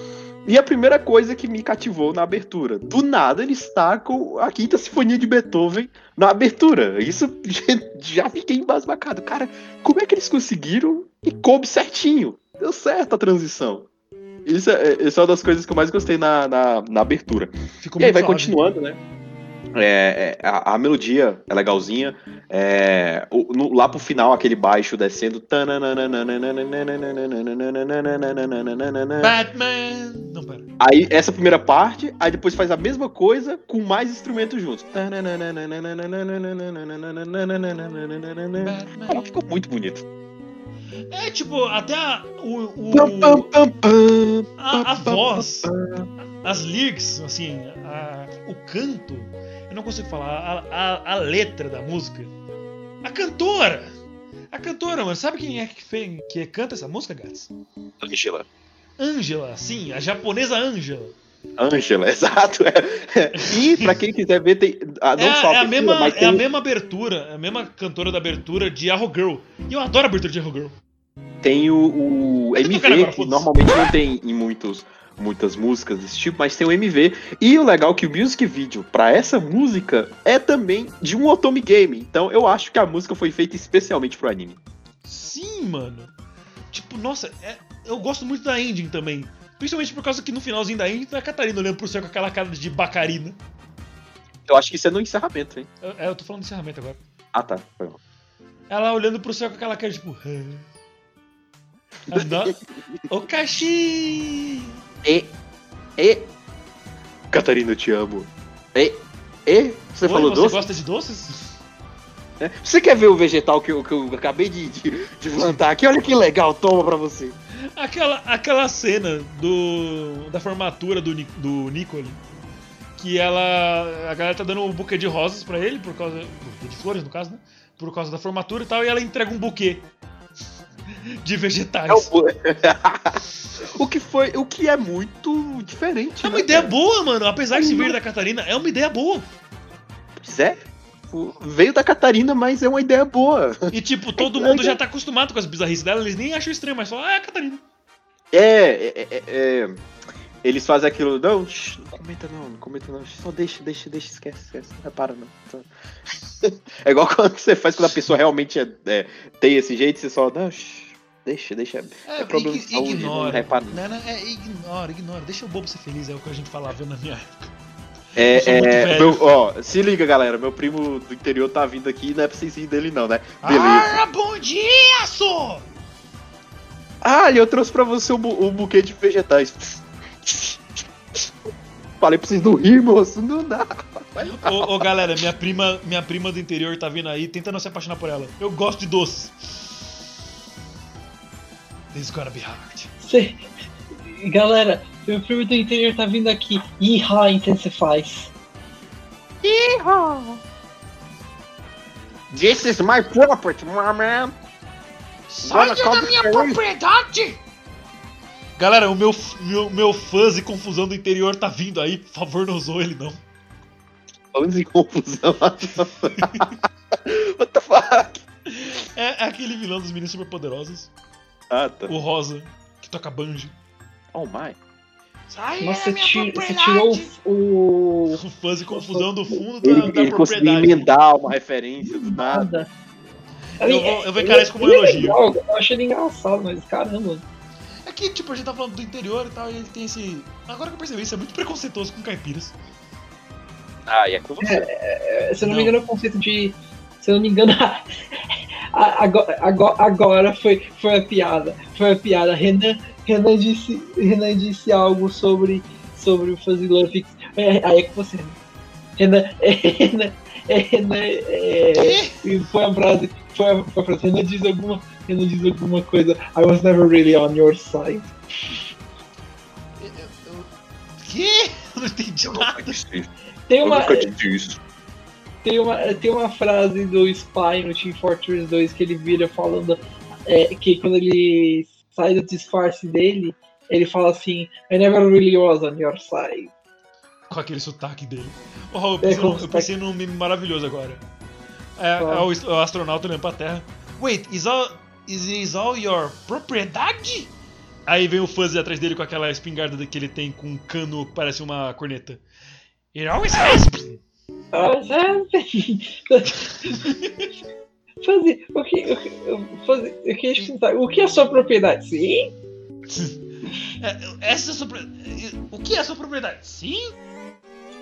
E a primeira coisa que me cativou na abertura, do nada eles tacam a quinta sinfonia de Beethoven na abertura. Isso já fiquei embasbacado. Cara, como é que eles conseguiram e coube certinho? Deu certo a transição. Isso é, isso é uma das coisas que eu mais gostei na, na, na abertura. Ficou e aí vai suave. continuando, né? É, é, a, a melodia é legalzinha. É, o- no- lá pro final, aquele baixo descendo. Batman! Não, pera. Aí, essa primeira parte, aí depois faz a mesma coisa com mais instrumentos juntos. Cara, ficou muito bonito. É tipo, até a, o, o- a, a voz, as lyrics, assim, a- o canto, eu não consigo falar, a, a, a letra da música. A cantora! A cantora, mano, sabe quem é que, fez, que canta essa música, Gats? Angela. Angela, sim, a japonesa Angela. Angela, exato. é. E pra quem quiser ver, tem. ah, Não É, só é a mesma, mas é tem, a mesma abertura, é a mesma cantora da abertura de Arrow Girl. E eu adoro a abertura de Arrow Girl. tem o, o MV, agora, que normalmente não tem em muitos, muitas músicas desse tipo, mas tem o MV. E o legal é que o music video pra essa música é também de um Otome Game. Então eu acho que a música foi feita especialmente pro anime. Sim, mano. Tipo, nossa, é- eu gosto muito da ending também. Principalmente por causa que no finalzinho da tá a Catarina olhando pro céu com aquela cara de bacarina. Eu acho que isso é no encerramento, hein? Eu- É, eu tô falando de encerramento agora. Ah, tá. Foi mal. Ela olhando pro céu com aquela cara, tipo. Ô Kashi! E. E. Catarina, eu te amo. E. E. Você Oi, falou você doce? gosta de doces? né? Você quer ver o vegetal que eu, que eu acabei de, de, de plantar aqui? Olha que legal, toma pra você. Aquela, aquela cena do da formatura do, do Nicole. Que ela. A galera tá dando um buquê de rosas pra ele, por causa. De flores, no caso, né? Por causa da formatura e tal, e ela entrega um buquê de vegetais. É o... o que foi. O que é muito diferente. É uma né, ideia cara? boa, mano. Apesar de se vir da Catarina, é uma ideia boa. Pois é. O- Veio da Catarina, mas é uma ideia boa. E tipo, todo mundo já tá acostumado com as bizarrices dela, eles nem acham estranho, mas falam, ah, é a Catarina. É, é, é, é, Eles fazem aquilo. Não, shh, não comenta não, não comenta não. Só deixa, deixa, deixa, esquece, esquece. Não repara não. Só- É igual quando você faz quando a pessoa realmente é- é, tem esse jeito, você só. Não, shh, deixa, deixa. É problema de saúde, não ignora. repara. Não, não, é, ignora, ignora. Deixa o bobo ser feliz, é o que a gente falava na minha época. É, é, meu- ó, se liga, galera. Meu primo do interior tá vindo aqui, não é pra vocês rirem dele, não, né? Beleza. Ah, bom dia, só! Ah, e eu trouxe pra você o, bu- o buquê de vegetais. Falei pra vocês não rir, moço. Não dá. Ô, ô, galera, minha prima, minha prima do interior tá vindo aí, tenta não se apaixonar por ela. Eu gosto de doces. This is gonna be hard. Galera, meu primo do interior tá vindo aqui. Iha Intensifies. This is my property, my man. Saia da minha propriedade! Galera, o meu, meu, meu fãs e confusão do interior tá vindo aí, por favor, não zoe ele não. Vamos em confusão. What the fuck? É, é aquele vilão dos meninos superpoderosos, Ah, tá. o Rosa, que toca banjo. Oh my. Saia Nossa, da você você tirou o. O fãs e confusão do fundo da, Ele, da ele conseguiu propriedade. emendar uma referência do nada. Nada. Eu vou, eu vou encarar isso como um Ele é elogio. legal, Eu achei ele engraçado, mas caramba. É que, tipo, a gente tá falando do interior e tal, e ele tem esse. Agora que eu percebi, isso é muito preconceituoso com caipiras. Ah, e é com você. É, se eu não, me Não. engano, é o conceito de. Se eu não me engano, agora, agora, agora foi, foi a piada. Foi a piada. Renan, Renan, disse, Renan disse algo sobre, sobre o Fuzzy Love. É, aí é com você. Renan. É, Renan. É, Renan é, foi a frase. Foi a, foi a frase. Renan diz alguma. Renan diz alguma coisa. I was never really on your side. Eu, eu, eu... Que? Eu não entendi Eu nunca nada. Tem Eu uma, nunca disse isso. Tem uma, tem uma frase do Spy no Team Fortress 2 que ele vira falando é, que quando ele sai do disfarce dele, ele fala assim: I never really was on your side. Com aquele sotaque dele. Oh, eu, É, pensei, com eu pensei num meme maravilhoso agora. É, é o, o astronauta olhando pra Terra. Wait, is all, is, is all your propriedade? Aí vem o Fuzzy atrás dele com aquela espingarda que ele tem com um cano que parece uma corneta. It always has been. Ah, Fazer, o que, o que, fazer, te perguntar, o que é sua propriedade? Sim? É, essa é a sua. O que é a sua propriedade? Sim?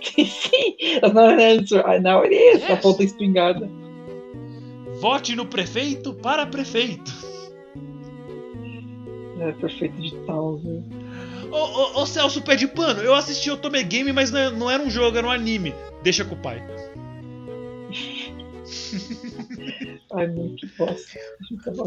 Sim, that's not an answer. Now it is. A Yes. ponta espingarda. Vote no prefeito para prefeito. É perfeito de tal, viu? Ô, ô, ô Celso, pé de pano, eu assisti o Tome Game, mas não, não era um jogo, era um anime. Deixa com o pai. Ai, que bosta.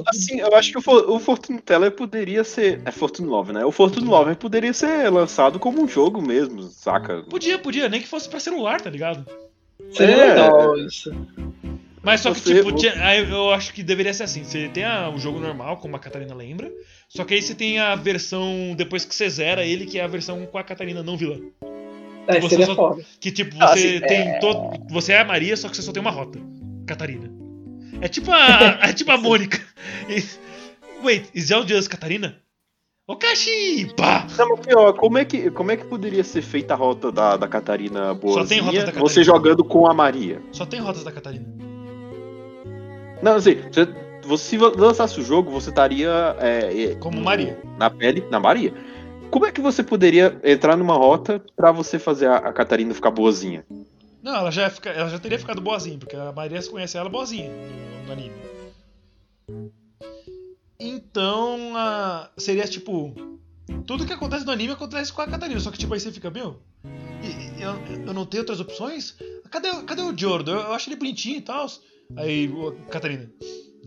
Assim, eu acho que o, For- o Fortune Teller poderia ser. É Fortune Lover, né? O Fortune Lover poderia ser lançado como um jogo mesmo, saca? Podia, podia, nem que fosse pra celular, tá ligado? Seria É. legal isso. Mas só que, Você- tipo, tinha- aí eu acho que deveria ser assim. Você tem a- o jogo normal, como a Catarina lembra. Só que aí você tem a versão, depois que você zera ele, que é a versão com a Catarina não vilã. É, Você seria só- foda. Que tipo, Ah, você assim, tem todo. Você é a Maria, só que você só tem uma rota. Catarina. É tipo a. é tipo a Mônica. E- Wait, is that just Catarina? Ô Kashi! Pá! Não, mas pior, como é que, como é que poderia ser feita a rota da, da Catarina boazinha, tem rota da Catarina. você jogando com a Maria? Só tem rotas da Catarina. Não, assim, você, você, se lançasse o jogo, você estaria é, é, Como no- Maria. Na pele, na Maria. Como é que você poderia entrar numa rota pra você fazer a, a Catarina ficar boazinha? Não, ela já, ia ficar- ela já teria ficado boazinha, porque a Maria se conhece ela boazinha no, no anime. Então, a- seria tipo. Tudo que acontece no anime acontece com a Catarina, só que tipo aí você fica, meu. Eu, eu não tenho outras opções? Cadê, cadê o Jordo? Eu, eu acho ele bonitinho e tal. Aí, ô, Catarina,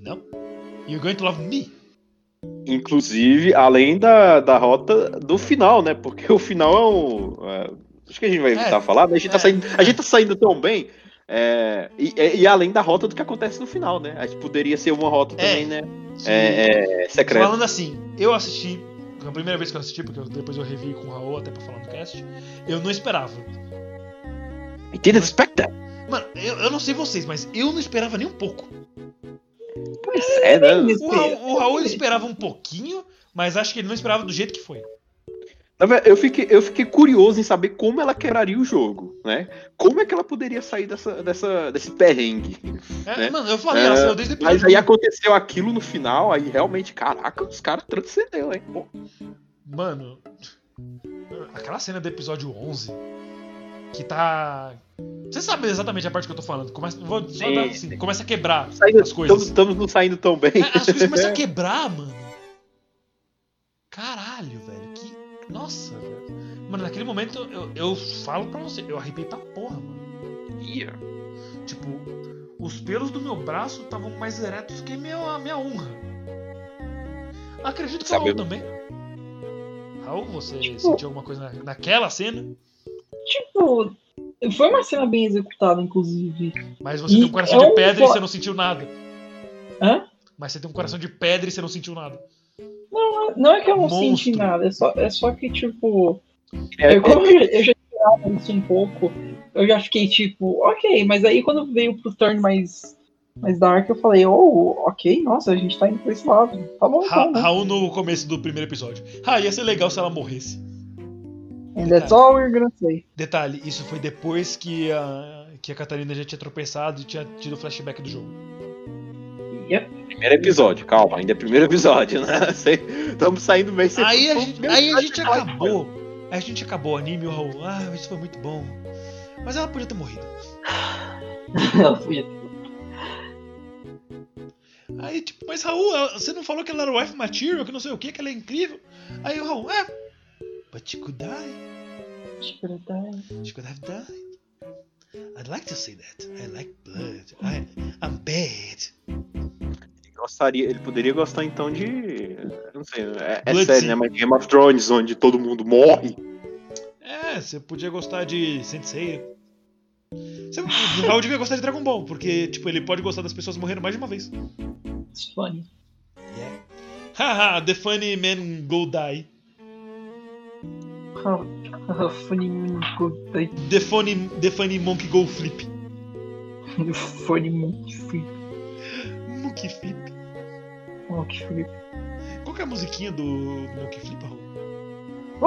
não. You're going to love me. Inclusive, além da, da rota do final, né? Porque o final é um. É, acho que a gente vai evitar É, falar, né? A gente, é. tá saindo, a gente tá saindo tão bem. é, e, e- e além da rota do que acontece no final, né? A gente poderia ser uma rota É. também, né? É, é, secreta. Falando assim, eu assisti. A primeira vez que eu assisti, porque depois eu revi com o Raul até pra falar no cast, eu não esperava. I didn't expect that. Mano, eu, eu não sei vocês, mas eu não esperava nem um pouco. Pois é, né? O Raul, o Raul esperava um pouquinho, mas acho que ele não esperava do jeito que foi. Eu fiquei, eu fiquei curioso em saber como ela quebraria o jogo, né? Como é que ela poderia sair dessa, dessa, desse perrengue. É, Né? Mano, eu falei, É, ela saiu desde o Mas aí aconteceu aquilo no final, aí realmente, caraca, os caras transcenderam, hein? Pô, Mano, aquela cena do episódio 11, que tá. Você sabe exatamente a parte que eu tô falando. Começa, vou só dar assim, começa a quebrar saindo- as coisas. Estamos, estamos não saindo tão bem. É, as coisas começam a quebrar, mano. Caralho, velho. Nossa, velho. Mano, naquele momento eu, eu falo pra você, eu arrepiei pra porra, mano. Tipo, os pelos do meu braço estavam mais eretos que meu, a minha honra. Acredito que Sabe- o Raul também. Raul, você sentiu alguma coisa na- naquela cena? Tipo, foi uma cena bem executada, inclusive. Mas você E tem um coração é de um pedra e você não sentiu nada. Hã? Mas você tem um coração de pedra e você não sentiu nada. Não é que eu não Monstro. senti nada, é só, é só que, tipo. É, eu, como eu, eu já esperava isso um pouco, eu já fiquei tipo, ok, mas aí quando veio pro turn mais, mais dark, eu falei, oh, ok, nossa, a gente tá indo pra esse lado. Tá bom, então, né? Raul no começo do primeiro episódio. Ah, ia ser legal se ela morresse. And that's all we're gonna say. Detalhe, isso foi depois que a, que a Catarina já tinha tropeçado e tinha tido o flashback do jogo. Yep. Primeiro episódio, calma, ainda é primeiro episódio, né? Estamos saindo meio sem- Aí a gente, aí a gente acabou. Aí a gente acabou o anime o Raul. Ah, isso foi muito bom. Mas ela podia ter morrido. Aí, tipo, mas Raul, ela- você não falou que ela era wife material, que não sei o que, que ela é incrível. Aí o Raul, é. But she could die. She could have died. I'd like to say that. I like blood. I, I'm bad. Ele gostaria, ele poderia gostar então de. Não sei, é, é sério, né? Mas Game of Thrones, onde todo mundo morre. É, você podia gostar de Sensei. Você, o Raul devia gostar de Dragon Ball, porque, tipo, ele pode gostar das pessoas morrendo mais de uma vez. It's funny. Haha, the funny man go die. Ah, ah, funny good The funny, the funny monkey go flip. funny monkey flip. Monkey flip. Monkey flip. Qual que é a musiquinha do, do monkey flip, Raul?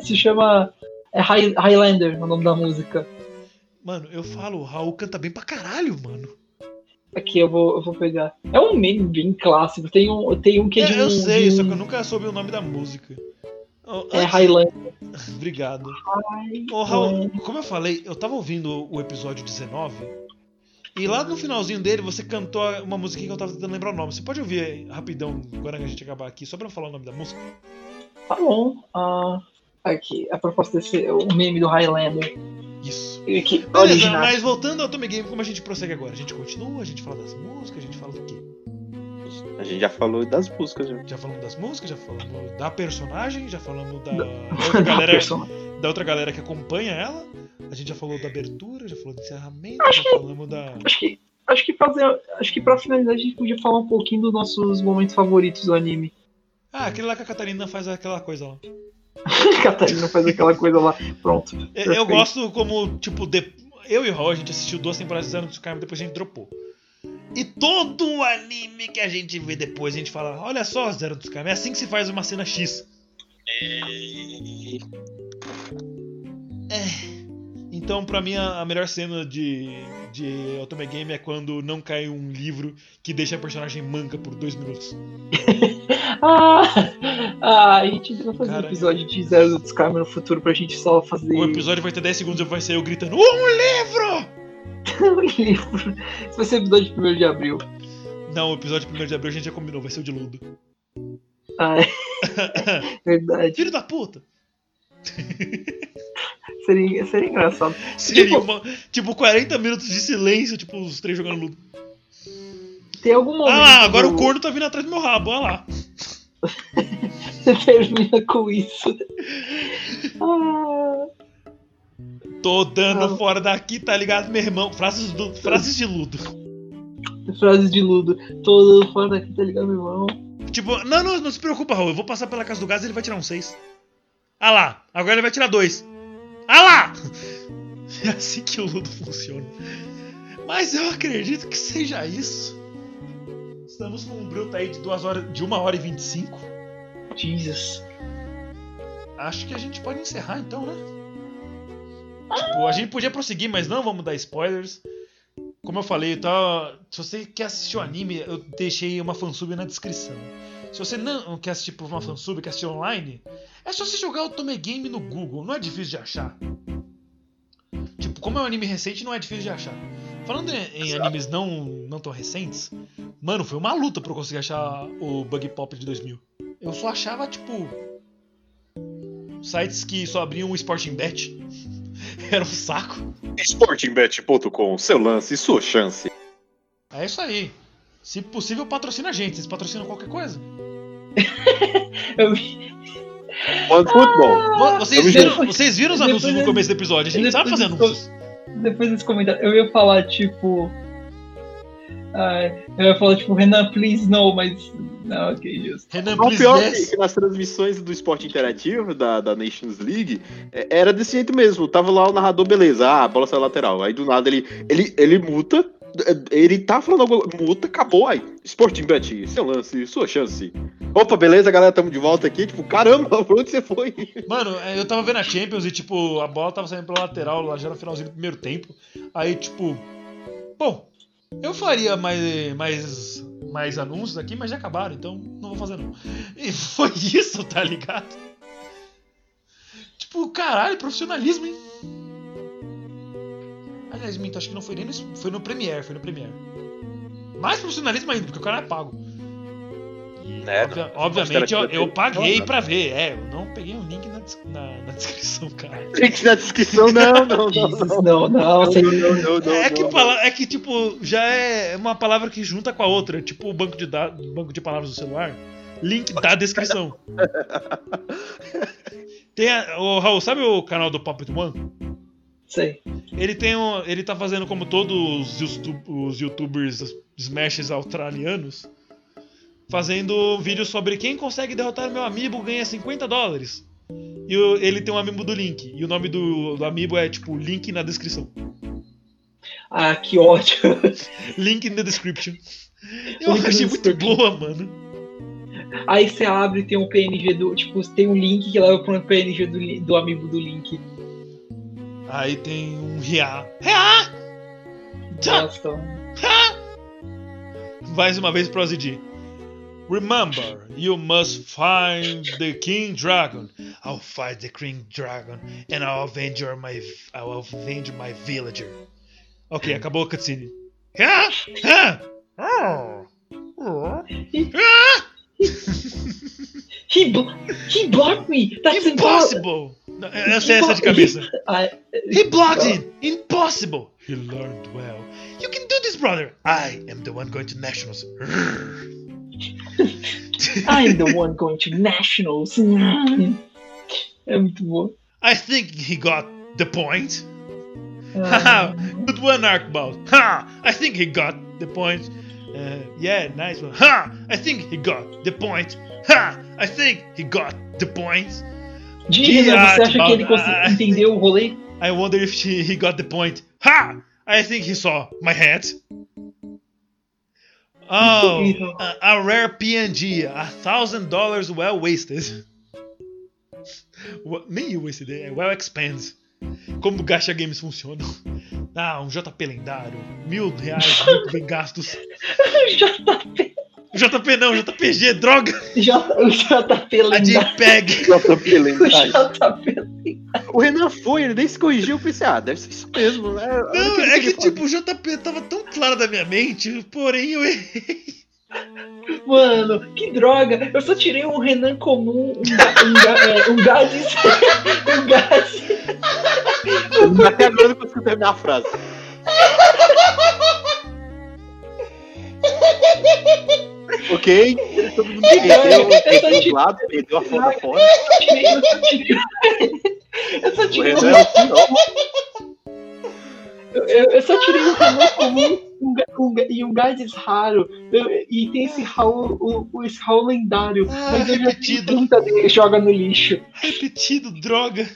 Se chama é High- Highlander, o nome da música. Mano, eu falo, o Raul canta bem pra caralho, mano. Aqui eu vou, eu vou pegar. É um meme bem clássico. Tem um, tem um que é de É, eu um- sei, de só um- que eu nunca soube o nome da música. Oh, É Highlander. Obrigado. Ô, Raul, como eu falei, eu tava ouvindo o episódio 19 e lá no finalzinho dele você cantou uma musiquinha que eu tava tentando lembrar o nome. Você pode ouvir rapidão agora que a gente acabar aqui, só pra eu falar o nome da música? Tá bom. Ah, aqui, a proposta desse o meme do Highlander. Isso. Aqui, Beleza, original. mas voltando ao Tommy Game, como a gente prossegue agora? A gente continua, a gente fala das músicas, a gente fala do quê? A gente já falou das músicas, já. Já falamos das músicas, já falamos da personagem, já falamos da, Da- da outra galera, da outra galera que acompanha ela. A gente já falou da abertura, já falou do encerramento, já falamos da. Acho que, acho que fazer, acho que pra finalizar a gente podia falar um pouquinho dos nossos momentos favoritos do anime. Ah, aquele lá que a Catarina faz aquela coisa lá. Catarina faz aquela coisa lá. Pronto. Eu, eu Perfeito. gosto como, tipo, de- eu e o Raul, a gente assistiu duas temporadas de Zero do Tsukaima, depois a gente dropou. E todo o anime que a gente vê depois, a gente fala, olha só, Zero do Tsukaima, é assim que se faz uma cena X. É. Então, pra mim, a, melhor cena de, de Otome Game é quando não cai um livro que deixa a personagem manca por dois minutos. Ah, ah, a gente vai fazer Cara, um episódio de Zero do Discarme no futuro pra gente só fazer O episódio vai ter 10 segundos e vai ser eu gritando, um livro! livro. Esse vai ser o episódio de 1 de abril. Não, o episódio 1 de abril a gente já combinou, vai ser o de Ludo. Ah, é. Verdade. Filho da puta! Seria, seria engraçado. Seria Tipo- uma, tipo 40 minutos de silêncio, tipo os três jogando Ludo. Tem algum momento. Ah agora do- o corno tá vindo atrás do meu rabo, olha lá. Você termina com isso. Ah, Tô dando Ah. fora daqui, tá ligado, meu irmão? Frases, do, frases de Ludo. frases de Ludo. Todo fora daqui, tá ligado, meu irmão? Tipo, não, não, não se preocupa, Raul. Eu vou passar pela casa do gás e ele vai tirar um 6. Ah lá, agora ele vai tirar dois. Ah lá! É assim que o Ludo funciona. Mas eu acredito que seja isso. Estamos com um bruto aí de duas horas, de 1 hora e 25. Jesus. Acho que a gente pode encerrar então, né? Tipo, a gente podia prosseguir, mas não vamos dar spoilers. Como eu falei, tá, se você quer assistir o anime, eu deixei uma fansub na descrição. Se você não quer assistir por uma fansub, quer assistir online, é só você jogar o Tome Game no Google, não é difícil de achar. Tipo, como é um anime recente, não é difícil de achar. Falando em, em animes não, não tão recentes, mano, foi uma luta pra eu conseguir achar o Bug Pop de 2000. Eu só achava, tipo, sites que só abriam o Sporting Bet. Era um saco. Sportingbet.com, seu lance, sua chance. É isso aí. Se possível, patrocina a gente. Vocês patrocinam qualquer coisa. Eu vi. One Vocês viram, junto. vocês viram os Depois anúncios no começo do episódio? A gente sabe depois fazer anúncios. Depois desse comentário, eu ia falar, tipo. Ai, eu ia falar, tipo, Renan, please no, mas. Não, ok, justo. Renan, O pior é yes. que nas transmissões do esporte interativo, da, da Nations League, é- era desse jeito mesmo. Tava lá o narrador, beleza, ah, a bola saiu lateral. Aí do nada ele, ele, ele muta, ele tá falando alguma muta, acabou aí. Sporting Bet, seu lance, sua chance. Opa, beleza, galera, tamo de volta aqui. Tipo, caramba, pra onde você foi? Mano, é, eu tava vendo a Champions e, tipo, a bola tava saindo pela lateral lá já no finalzinho do primeiro tempo. Aí, tipo. Bom, eu faria mais, mais, mais anúncios aqui, mas já acabaram, então não vou fazer não. E foi isso, tá ligado? Tipo, caralho, profissionalismo, hein? Aliás, minto, acho que não foi nem no, foi no Premiere, foi no Premiere. Mais profissionalismo ainda, porque o cara é pago. É, Obvia- obviamente eu, eu paguei pra ver, é, eu não peguei o link na, na- na descrição, cara. Link na descrição, não, não, não. Não. não, não, Não, não, não, É que, não. é que, tipo, já é uma palavra que junta com a outra, tipo o banco de, da- banco de palavras do celular. Link da descrição. Tem a, o Raul, sabe o canal do Puppet One? sei. Ele tem um, ele tá fazendo como todos os, youtu- os youtubers smashes australianos, fazendo vídeos sobre quem consegue derrotar meu amiibo ganha 50 dólares. E ele tem um amiibo do Link. E o nome do, do amiibo é tipo link na descrição. Ah, que ódio. Link in the description. Eu Link in achei muito boa, mano. Aí você abre e tem um PNG do. Tipo, tem um link que leva pro PNG do, do amigo do link. Aí tem um Ria. Ria! Tchá! Nossa. mais uma vez prosseguir. Remember, you must find the King Dragon. I'll fight the King Dragon and I'll avenge my I'll avenge my villager. Ok, acabou a cutscene. Ah! Ah! Ah! Ah! He, blo- he blocked me! That's impossible! Impossible! Essa de cabeça. He blocked it! Impossible! He learned well. You can do this, brother! I am the one going to nationals. I'm the one going to nationals. É muito bom. I think he got the point. Haha, good one, Archibald. Ha! I think he got the point. Uh, yeah, nice one. Ha! I think he got the point. Ha! I think he got the point. Dia, você acha que ele ah, o rolê? I wonder if he, he got the point. Ha! I think he saw my head. Oh, a, a rare PNG, a thousand dollars well wasted. Wa- Nem eu wasted, é well expensed. Como Gacha Games funcionam. Ah, um JP lendário, mil reais muito bem gastos. JP, JP não, JPG, droga! J, o JP. JPEG. JP O lendário. JP O Renan foi, ele nem se corrigiu. Eu pensei, ah, deve ser isso mesmo, né? Não, é que tipo, o JP tava tão claro da minha mente, porém eu errei. Mano, que droga! Eu só tirei um Renan comum, um, ga- um, ga- é, um Gades. um Gades. Até agora eu não consigo terminar a frase. ok, todo mundo perdeu, perdeu do lado, perdeu a foto fora. Eu só tirei, eu só O tirei, eu é o eu, eu só tirei um Renan comum um, um, e um Gades raro. Eu- e tem esse Raul, o, o- esse Raul lendário. Ah, mas repetido. 30 dele, joga no lixo. Repetido, droga.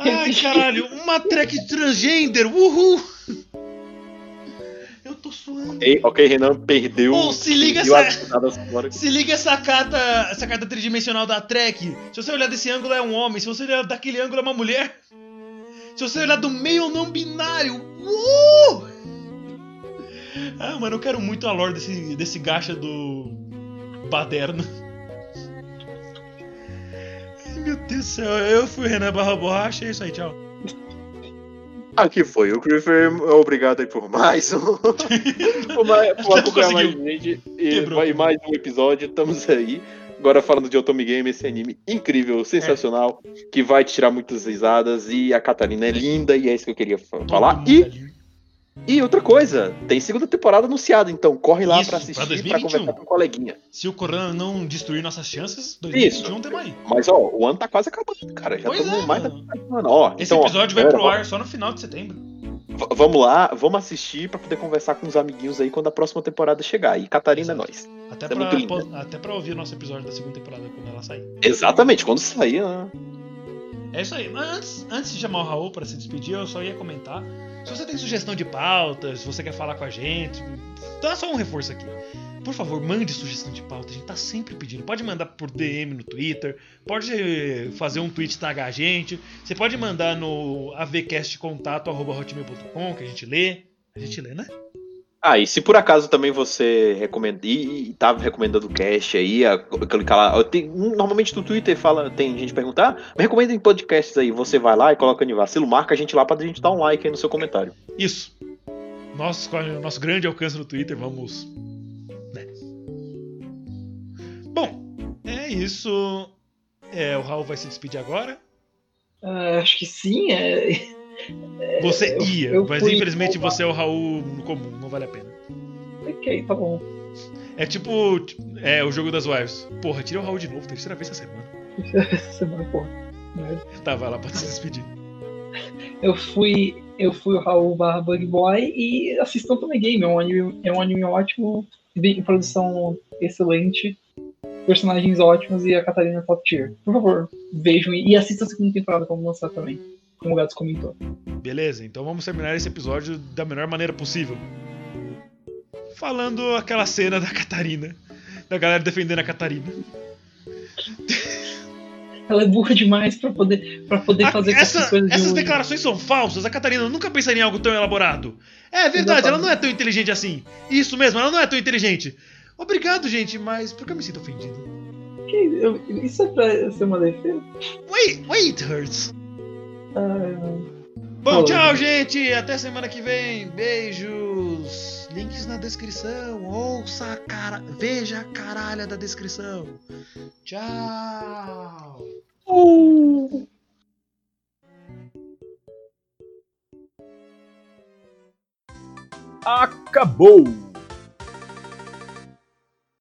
Ai, caralho, uma track transgender, uhul! Tô suando. Ok, ok, Renan perdeu. Pô, se liga essa-. Se liga essa carta, essa carta tridimensional da Trek. Se você olhar desse ângulo é um homem, se você olhar daquele ângulo é uma mulher. Se você olhar do meio é um não binário. Uh! Ah, mano, eu quero muito a lore desse, desse gacha do Baderno. Ai, meu Deus do céu, eu fui Renan Barra Borracha, é isso aí, tchau. Aqui foi o Creeper, obrigado aí por mais um. por mais, por acompanhar mais gente e, e mais um episódio. Estamos aí. Agora falando de Otome Game, esse anime incrível, sensacional, que vai te tirar muitas risadas. E a Catarina é linda, e é isso que eu queria fa- falar. Todo E, ali. E outra coisa, tem segunda temporada anunciada, então corre lá pra pra assistir, pra 2021. conversar com o coleguinha. Se o Corona não destruir nossas chances, 2021 temos aí. Mas ó, o ano tá quase acabando, cara. Já Pois estamos é, mais da ano. Ó, Esse então, ó, episódio vai galera, pro ó, ar só no final de setembro. v- Vamos lá, vamos assistir pra poder conversar com os amiguinhos aí quando a próxima temporada chegar. E Catarina é nós. Até, é pra, po- até pra ouvir o nosso episódio da segunda temporada quando ela sair. Exatamente, quando sair, né? É isso aí. Mas antes, antes de chamar o Raul pra se despedir, eu só ia comentar. Se você tem sugestão de pautas, se você quer falar com a gente, dá só um reforço aqui. Por favor, mande sugestão de pauta. A gente tá sempre pedindo. Pode mandar por DM no Twitter, pode fazer um tweet tagar a gente. Você pode mandar no avcastcontato.hotmail.com que a gente lê. A gente lê, né? Ah, e se por acaso também você recomenda e, e tava recomendando o cast aí, a, clicar lá. Tem, normalmente no Twitter fala, tem gente perguntar, ah, me recomenda em podcasts aí. Você vai lá e coloca no vacilo, marca a gente lá pra gente dar um like aí no seu comentário. Isso. Nosso, nosso grande alcance no Twitter, vamos. né. Bom, é isso. É, o Raul vai se despedir agora. Ah, acho que sim. É... Você eu- ia, eu mas infelizmente empolgado. você é o Raul comum, não vale a pena. Ok, tá bom. É tipo é, o jogo das wives. Porra, tirei o Raul de novo, terceira vez essa semana. Essa semana, porra. Merda. Tá, vai lá, pode se despedir. Eu fui. Eu fui o Raul barra Bug Boy e assistam também Game. É um anime, é um anime ótimo, de produção excelente, personagens ótimos e a Catarina top tier. Por favor, vejam e, e assistam a segunda temporada como lançar também. Como o Gatos comentou. Beleza, então vamos terminar esse episódio da melhor maneira possível. Falando aquela cena da Catarina. Da galera defendendo a Catarina. Ela é burra demais pra poder, pra poder A- fazer essa- essas coisas de essas hoje. declarações são falsas. A Catarina nunca pensaria em algo tão elaborado. É verdade, ela não é tão inteligente assim. Isso mesmo, ela não é tão inteligente. Obrigado, gente, mas por que eu me sinto ofendido? Que- eu- Isso é pra ser uma defesa? Wait, wait, hurts. Bom, tchau, gente. Até semana que vem. Beijos. Links na descrição. Ouça a cara. Veja a caralha da descrição. Tchau. Acabou!